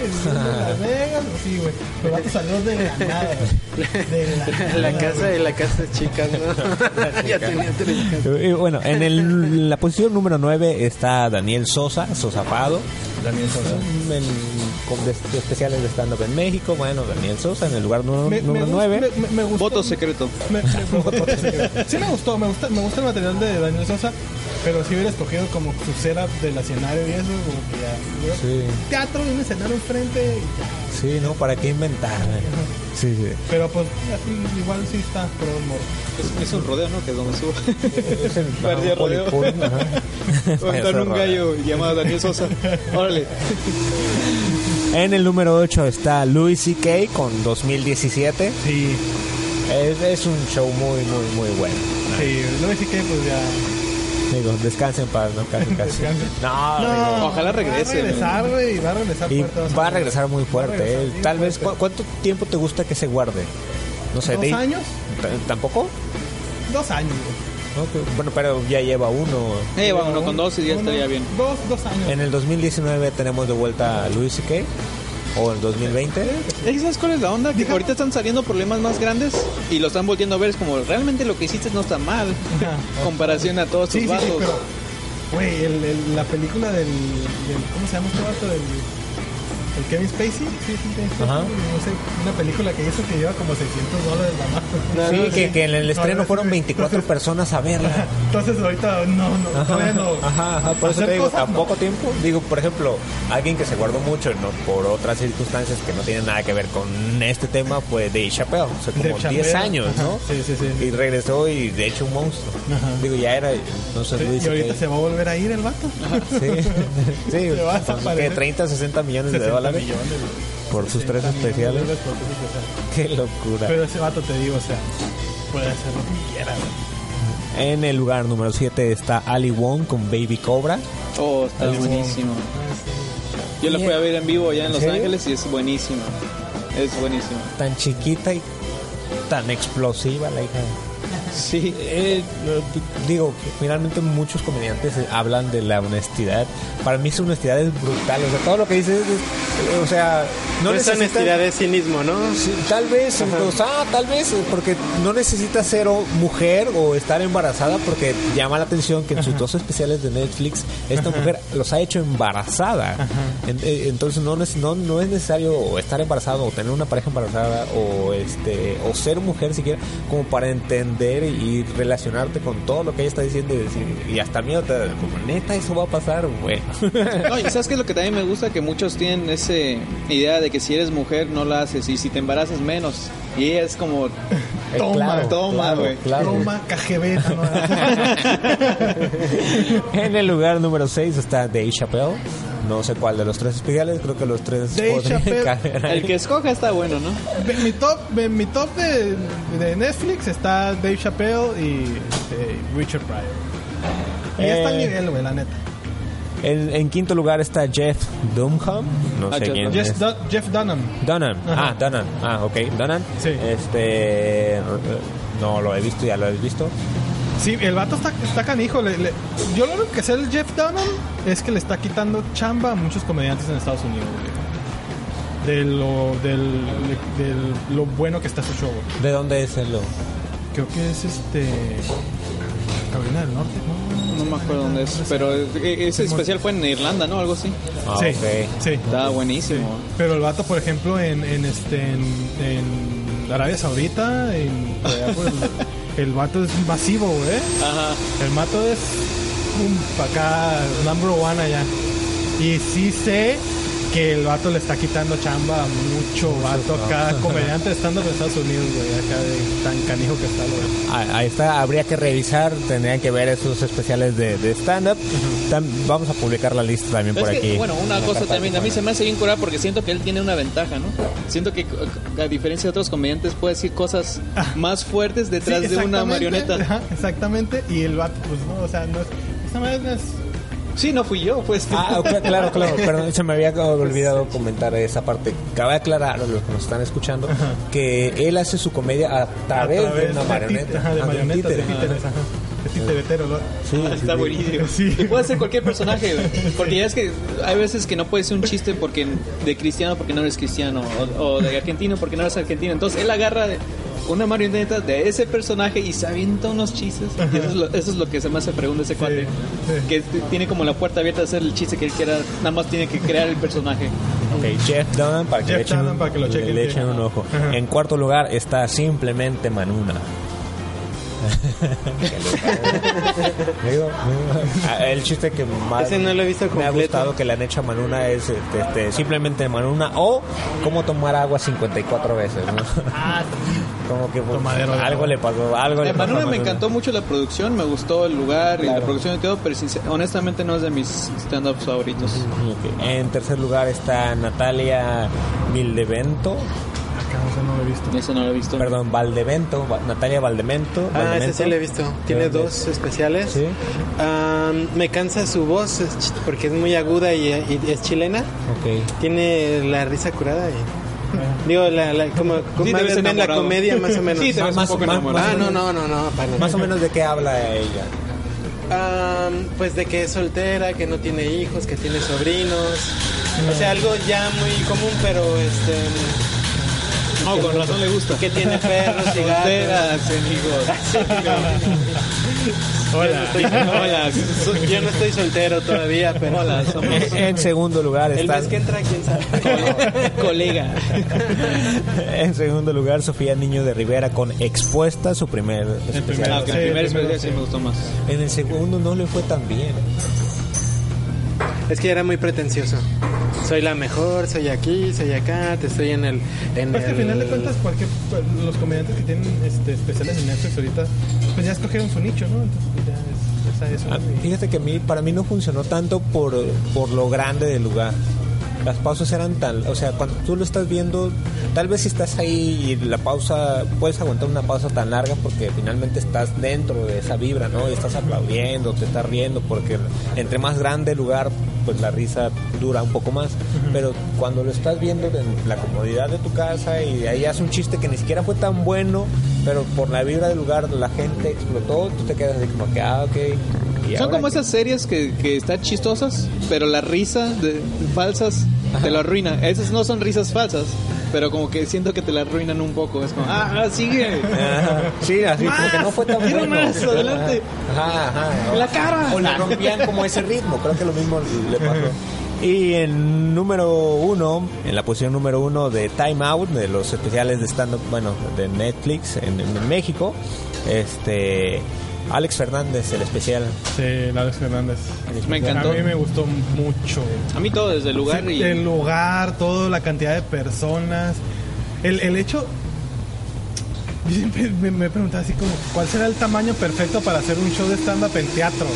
viviendo en Las [LAUGHS] Vegas. Sí, güey. Pero el vato salió de la nada. [LAUGHS] De la, La nada, casa güey. de la casa de chicas, ¿no? [LAUGHS] ya tenía tres casas. Y bueno, en el- la posición número 9 está Daniel Sosa, Sosapado. Daniel Sosa. En, con de- de especiales de stand-up en México. Bueno, Daniel Sosa en el lugar número, Me- me número gust- 9. me- me- me gustó. voto secreto. Me- me- sí me gustó, me gusta, me gusta el material de Daniel Sosa, pero si hubiera escogido como su setup del escenario y eso, como que ya. Sí, Teatro y un escenario enfrente y ya. Sí, ¿no? ¿Para qué inventar? Sí, sí. Pero pues así, igual sí está morro. Es, es un rodeo, ¿no? Que es donde subo. [LAUGHS] Es el [LAUGHS] rodeo. [LAUGHS] Un gallo llamado Daniel Sosa. Órale. En el número 8 está Louis C.K. con 2017. Sí, Es, es un show muy, muy, muy bueno. sí, sé qué, pues ya. Digo, descansen para no casi casi. No, digo, No, Ojalá regrese, Va a regresar, güey, y va a regresar y fuerte. va a regresar muy fuerte. regresar eh. Tal vez, ¿cu- fuerte. ¿cuánto tiempo te gusta que se guarde? No sé, ¿Dos de- años? ¿T- ¿Tampoco? Dos años, que- Bueno, pero ya lleva uno. Eh, va uno con dos y ya Uno, estaría bien. Dos, dos años. En el 2019 tenemos de vuelta a Louis C.K. O en 2020. Es que ¿Sabes cuál es la onda? Que ahorita están saliendo problemas más grandes y lo están volviendo a ver. Es como, realmente lo que hiciste no está mal. Ajá. [LAUGHS] comparación a todos Sí, tus sí, sí, vatos. pero. Güey, el, el- la película del, del- ¿Cómo se llama este vato? Del, el Kevin Spacey. Sí, sí, Spacey. Ajá. No sé, una película que hizo que lleva como 600 dólares la más. Sí, que, que en el estreno fueron 24 personas a verla. [LAUGHS] Entonces, ahorita no, no, todavía no. Ajá, ajá, por eso te digo, cosas, tan no. poco tiempo. Digo, por ejemplo, alguien que se guardó mucho no, por otras circunstancias que no tienen nada que ver con este tema fue Dave Chappelle, hace como Dave 10 Chappelle, años, ajá, ¿no? sí, sí, sí. Y regresó y de hecho un monstruo. Ajá. Digo, ya era, no sé, Sí, Luis. y ahorita ¿qué? se va a volver a ir el vato. Sí, [LAUGHS] sí, Se va a. ¿qué? 30, 60 millones de 60 dólares por sus tres 60 especiales. millones por tres especiales. Qué locura. Pero ese vato te digo, o sea, puede hacer lo que quiera. güey. En el lugar número 7 está Ali Wong con Baby Cobra. Oh, está buenísimo. Yo lo fui a ver en vivo allá en Los ¿Sí? Ángeles y es buenísimo. Es buenísimo. Tan chiquita y tan explosiva la hija. Sí. Eh, digo, finalmente muchos comediantes eh, hablan de la honestidad. Para mí su honestidad es brutal. O sea, todo lo que dices, es- es- o sea, no esa necesitas- honestidad de cinismo, ¿no? Sí, tal vez, o sea, tal vez, eh, porque no necesitas ser o- mujer o estar embarazada, porque llama la atención que en sus dos especiales de Netflix, esta mujer los ha hecho embarazada. En- eh, entonces no, no, no es necesario estar embarazado o tener una pareja embarazada o este o ser mujer siquiera como para entender y relacionarte con todo lo que ella está diciendo y decir, y hasta miedo te da, como neta eso va a pasar, güey. [LAUGHS] No, y sabes qué es lo que también me gusta que muchos tienen esa idea de que si eres mujer no la haces y si te embarazas menos. Y ella es como Eh, Toma, claro, toma, güey. claro. Toma, KGB. ¿no? [LAUGHS] En el lugar número 6 está Dave Chappelle. No sé cuál de los tres especiales, creo que los tres Dave Chappelle. el que escoja está bueno, ¿no? En mi top, mi top de, de Netflix está Dave Chappelle y este, Richard Pryor. Y ya está Eh, nivel, güey, la neta. En, en quinto lugar está Jeff Dunham. No Ah, sé Jeff quién Jeff, es. Dun- Jeff Dunham. Dunham. Ajá. Ah, Dunham. Ah, ok. Dunham. Sí. Este. eh, No lo he visto, ya lo he visto. Sí, el vato está, está canijo. le- le- yo lo único que sé del Jeff Dunham es que le está quitando chamba a muchos comediantes en Estados Unidos, güey. De lo, del, de lo bueno que está su show, güey. ¿De dónde es el.? Creo que es este. Carolina del Norte, ¿no? No me acuerdo dónde es. Pero eh, ese especial fue en Irlanda, ¿no? Algo así. Ah, sí, ok. sí. Estaba buenísimo. Pero el vato, por ejemplo, en, en este en, en Arabia Saudita, en, pues, [LAUGHS] el vato es masivo, güey. Ajá. El vato es un acá, number one allá. Y sí sé que el vato le está quitando chamba a mucho vato acá, [LAUGHS] comediante estando en Estados Unidos, güey, acá de tan canijo que está, güey. Ah, Ahí está, habría que revisar, tendrían que ver esos especiales de, de stand-up. Vamos a publicar la lista también Pero por es que, aquí. bueno, una cosa también, a mí se me hace bien curada porque siento que él tiene una ventaja, ¿no? Siento que a diferencia de otros comediantes puede decir cosas [LAUGHS] más fuertes detrás Sí, de una marioneta. ajá, exactamente, y el vato, pues no, o sea, no es. Esta madre no es. Sí, no fui yo, pues. Ah, ok, [LAUGHS] claro, claro, perdón, se me había olvidado comentar esa parte. Cabe aclarar a los que nos están escuchando que él hace su comedia a través, a través de una marioneta. ajá, de Ah, un marionetas, de títere. títeres, ajá. De títeretero, ¿no? Sí, Ah, sí, Está sí. buenísimo. Sí. Y puede ser cualquier personaje, güey. porque ya es que hay veces que no puede ser un chiste porque de cristiano porque no eres cristiano o, o de argentino porque no eres argentino. Entonces él agarra de una marioneta de ese personaje y se avienta unos chistes. Y eso es lo, eso es lo que se me hace pregunta ese cuate. sí. Que tiene como la puerta abierta a hacer el chiste que él quiera. Nada más tiene que crear el personaje. Ok, Jeff Dunham para que, Jeff le, echen, para que lo chequen le bien. echen un ojo. Ajá. En cuarto lugar está simplemente Manuna. Digo, ah, [LAUGHS] el chiste que más Ese no lo he visto me ha gustado que le han hecho a Manuna es este, este, simplemente Manuna o cómo tomar agua 54 veces, ¿no? Como que pues, algo le pasó, algo le pasó a Manuna. me encantó mucho la producción, me gustó el lugar y la producción y todo, pero sincer- honestamente no es de mis stand-ups favoritos. En tercer lugar está Natalia Vildevento, Acá no lo he visto. Eso no lo he visto. perdón, Valdevento, Va- Natalia Valdemento. Ah, ese Valdemento. sí lo he visto. Tiene ¿De dónde dos especiales. Sí. Me cansa su voz es ch- porque es muy aguda y, y es chilena. Ok. Tiene la risa curada y... Digo, la, la- como, como Sí, más ves la comedia más o menos. [LAUGHS] Sí, te ves un poco más-. Ah, no, no, no, no, para nada. Más o menos de qué habla ella. Am, pues de que es soltera, que no tiene hijos, que tiene sobrinos. O sea, algo ya muy común, pero este... No, con razón le gusta. Que tiene perros y gatos. Solteras, amigos. Hola. Hola, Yo no estoy soltero todavía, pero... hola, somos En segundo lugar El está mes que entra, quién sabe. [LAUGHS] colega. en segundo lugar Sofía Niño de Rivera con Expuesta, su primer especial. Ah, que el Sí, primer el primero, especial sí sí. me gustó más. En el segundo no le fue tan bien. Es que era muy pretencioso. Soy la mejor, soy aquí, soy acá, te estoy en el... En Pues que al el- final de cuentas, cualquier, los comediantes que tienen este, especiales en Netflix ahorita, pues ya escogieron su nicho, ¿no? Entonces, pues ya es, es a eso. Ah, Fíjate que a mí, para mí no funcionó tanto por, por lo grande del lugar. Las pausas eran tan, o sea, cuando tú lo estás viendo, tal vez si estás ahí y la pausa, puedes aguantar una pausa tan larga porque finalmente estás dentro de esa vibra, ¿no? Y estás aplaudiendo, te estás riendo, porque entre más grande el lugar, pues la risa dura un poco más. Pero cuando lo estás viendo en la comodidad de tu casa y ahí hace un chiste que ni siquiera fue tan bueno, pero por la vibra del lugar la gente explotó, tú te quedas así como que, ah, ok. ¿Y Son como esas series que, que están chistosas, pero la risa de falsas te lo arruina. Esas no son risas falsas, pero como que siento que te la arruinan un poco. Es como, ah, ah, sigue. Ajá. Sí, así como que no fue tan quiero bueno. más, adelante. Ajá, ajá. En la cara. O le rompían como ese ritmo, creo que lo mismo le pasó. Y en número uno, en la posición número uno de Time Out, de los especiales de stand-up, bueno, de Netflix en, en México, este, Alex Fernández, el especial. Sí, Alex Fernández. Me encantó. A mí me gustó mucho. A mí todo desde el lugar Sí, y El lugar, todo, la cantidad de personas. El, el hecho. Yo siempre me, me preguntaba así como, ¿cuál será el tamaño perfecto para hacer un show de stand-up en teatro?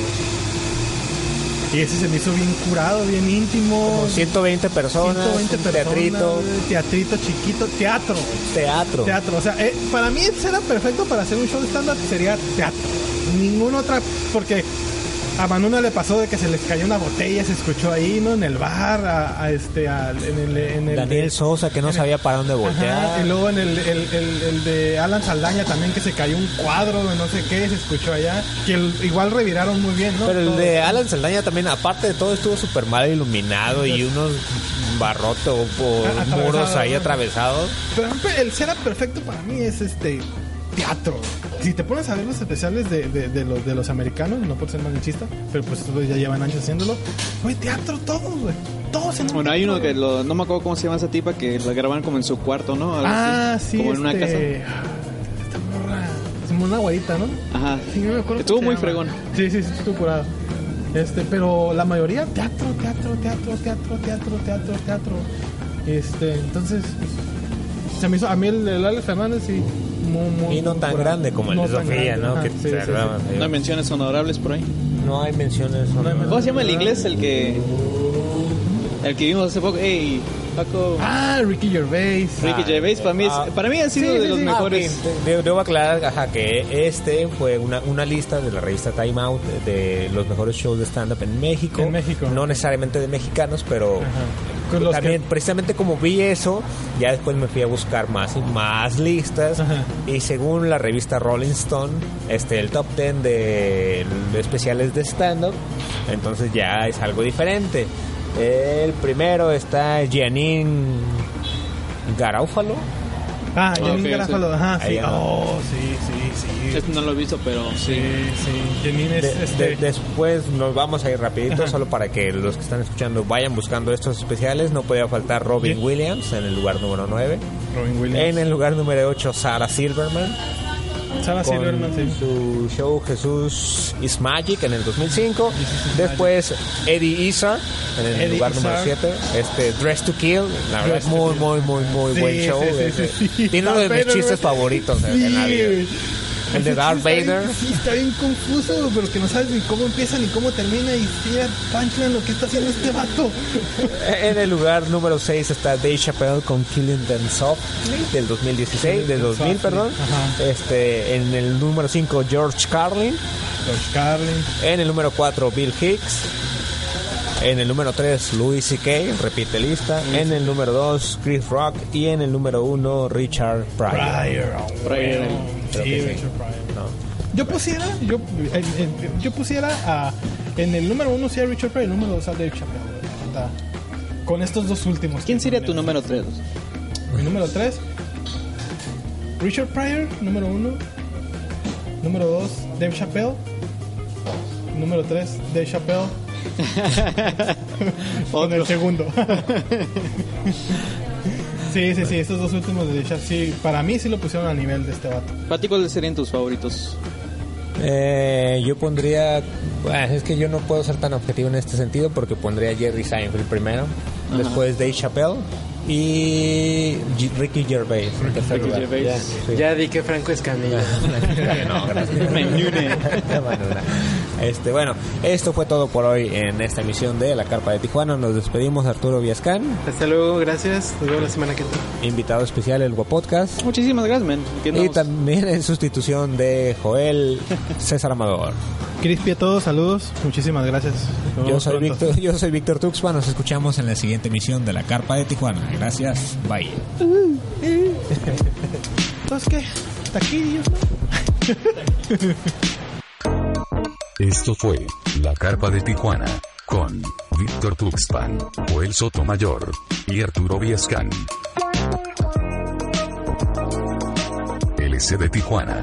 Y ese se me hizo bien curado, bien íntimo. Como 120 personas, 120 un personas, teatrito, teatrito chiquito, teatro. teatro. Teatro, o sea, eh, para mí será perfecto para hacer un show de stand-up, sería teatro. Ninguna otra, porque a Manuna le pasó de que se les cayó una botella, se escuchó ahí, ¿no? En el bar, a, a este, al- en el... En el Daniel de- Sosa, que no sabía para dónde voltear. Ajá, y luego en el, el, de Alan Saldaña también que se cayó un cuadro de no sé qué, se escuchó allá, que igual reviraron muy bien, ¿no? Pero el Todo. de Alan Saldaña también, aparte de todo, estuvo súper mal iluminado y unos barrotos Atravesado, muros ahí ¿no? atravesados. Pero el será perfecto para mí es este teatro. Si te pones a ver los especiales de, de, de los, de los americanos, no por ser malincista, pero pues estos ya llevan años haciéndolo, güey, teatro todos, güey. Todos en un Bueno, hay uno que lo, no me acuerdo cómo se llama esa tipa que la grabaron como en su cuarto, ¿no? Algo Ah, así, sí, Como en una casa. este... Esta morra... Es una guarita, ¿no? Ajá. Sí, no me acuerdo Estuvo muy llama. fregón. Sí, sí, sí, estuvo curado. Este, pero la mayoría teatro, teatro, teatro, teatro, teatro, teatro, teatro. Este, entonces pues, se me hizo a mí el, el Alex Fernández sí muy, muy, Y no muy tan curado. grande como el de tan Sofía, grande, ¿no? ajá, Que sí, se sí, ahí. No hay menciones honorables por ahí. No hay menciones. No hay ¿Cómo se llama el inglés? El que. El que vimos hace poco. Ey, Paco. Ah, Ricky Gervais. Ricky Gervais, para mí, es- Ah. para mí ha sido Sí, de sí, los sí. mejores. Ah, ok. De- Debo aclarar ajá, que este fue una, una lista de la revista Time Out de los mejores shows de stand-up en México. En México. No necesariamente de mexicanos, pero Ajá. También que- precisamente como vi eso, ya después me fui a buscar más y más listas. Ajá. Y según la revista Rolling Stone, este el top 10 de, de especiales de stand-up, entonces ya es algo diferente. El primero está Janine Garáufalo. Ah, Ah, Janine ok, Garofalo, sí. ajá, sí. Oh, sí, sí, sí. Este no lo he visto, pero Sí, sí. sí. Janine es De- este. de- después nos vamos a ir rapidito, solo para que los que están escuchando vayan buscando estos especiales. No podía faltar Robin. Williams en el lugar número 9. Robin Williams. En el lugar número 8, Sarah Silverman. Sarah con Silverman, sí. su show Jesús is Magic en el 2005. Después Eddie Izzard en el Eddie lugar número Izzard. 7. Este Dress to Kill, la verdad es muy, muy, muy, muy Sí, buen show. sí, sí. Tiene uno de mis chistes favoritos en, en la vida. El de Darth Vader. [LAUGHS] sí, está bien confuso, pero que no sabes ni cómo empieza ni cómo termina. Y sí, punchline lo que está haciendo este vato. [LAUGHS] En el lugar número 6 está Dave Chappelle con Killing Them Softly del 2016, del 2000, Softly, perdón. ajá. Este, en el número 5 George Carlin, George Carlin. en el número 4 Bill Hicks, en el número 3 Louis C.K., repite lista, en el número 2 Chris Rock y en el número 1 Richard Pryor. Pryor. oh, Sí, que. Richard Pryor. No. Yo pusiera, yo, en- en- yo pusiera a, en el número uno sí a Richard Pryor, el número dos a Dave Chappelle. Con estos dos últimos. ¿Quién sería tu número 3? Mi número tres, Richard Pryor, número uno. Número dos, Dave Chappelle. Número tres, Dave Chappelle. [LAUGHS] Con el segundo. [LAUGHS] sí, sí, sí, estos dos últimos de Chappelle, sí, para mí sí lo pusieron al nivel de este vato. ¿Para ti cuáles serían tus favoritos? Eh, yo pondría, bueno, es que yo no puedo ser tan objetivo en este sentido porque pondría a Jerry Seinfeld primero, después Dave Chappelle y G- Ricky Gervais en tercer Ricky lugar. Gervais. Ya, sí. Ya di que Franco Escamilla. Este, bueno, esto fue todo por hoy en esta emisión de La Carpa de Tijuana. Nos despedimos Arturo Viascán, Hasta luego, gracias. Nos vemos la semana que entra. invitado especial el Guapodcast. Muchísimas gracias, man. Y también en sustitución de Joel [LAUGHS] César Amador. Crispy a todos, saludos. Muchísimas gracias. Yo soy. Víctor, [LAUGHS] yo soy Víctor Tuxpan. Nos escuchamos en la siguiente emisión de La Carpa de Tijuana. Gracias. Bye. Entonces, ¿qué? ¿Taquillos? Esto fue La Carpa de Tijuana con Víctor Tuxpan, Joel Sotomayor y Arturo Viescan. LC de Tijuana.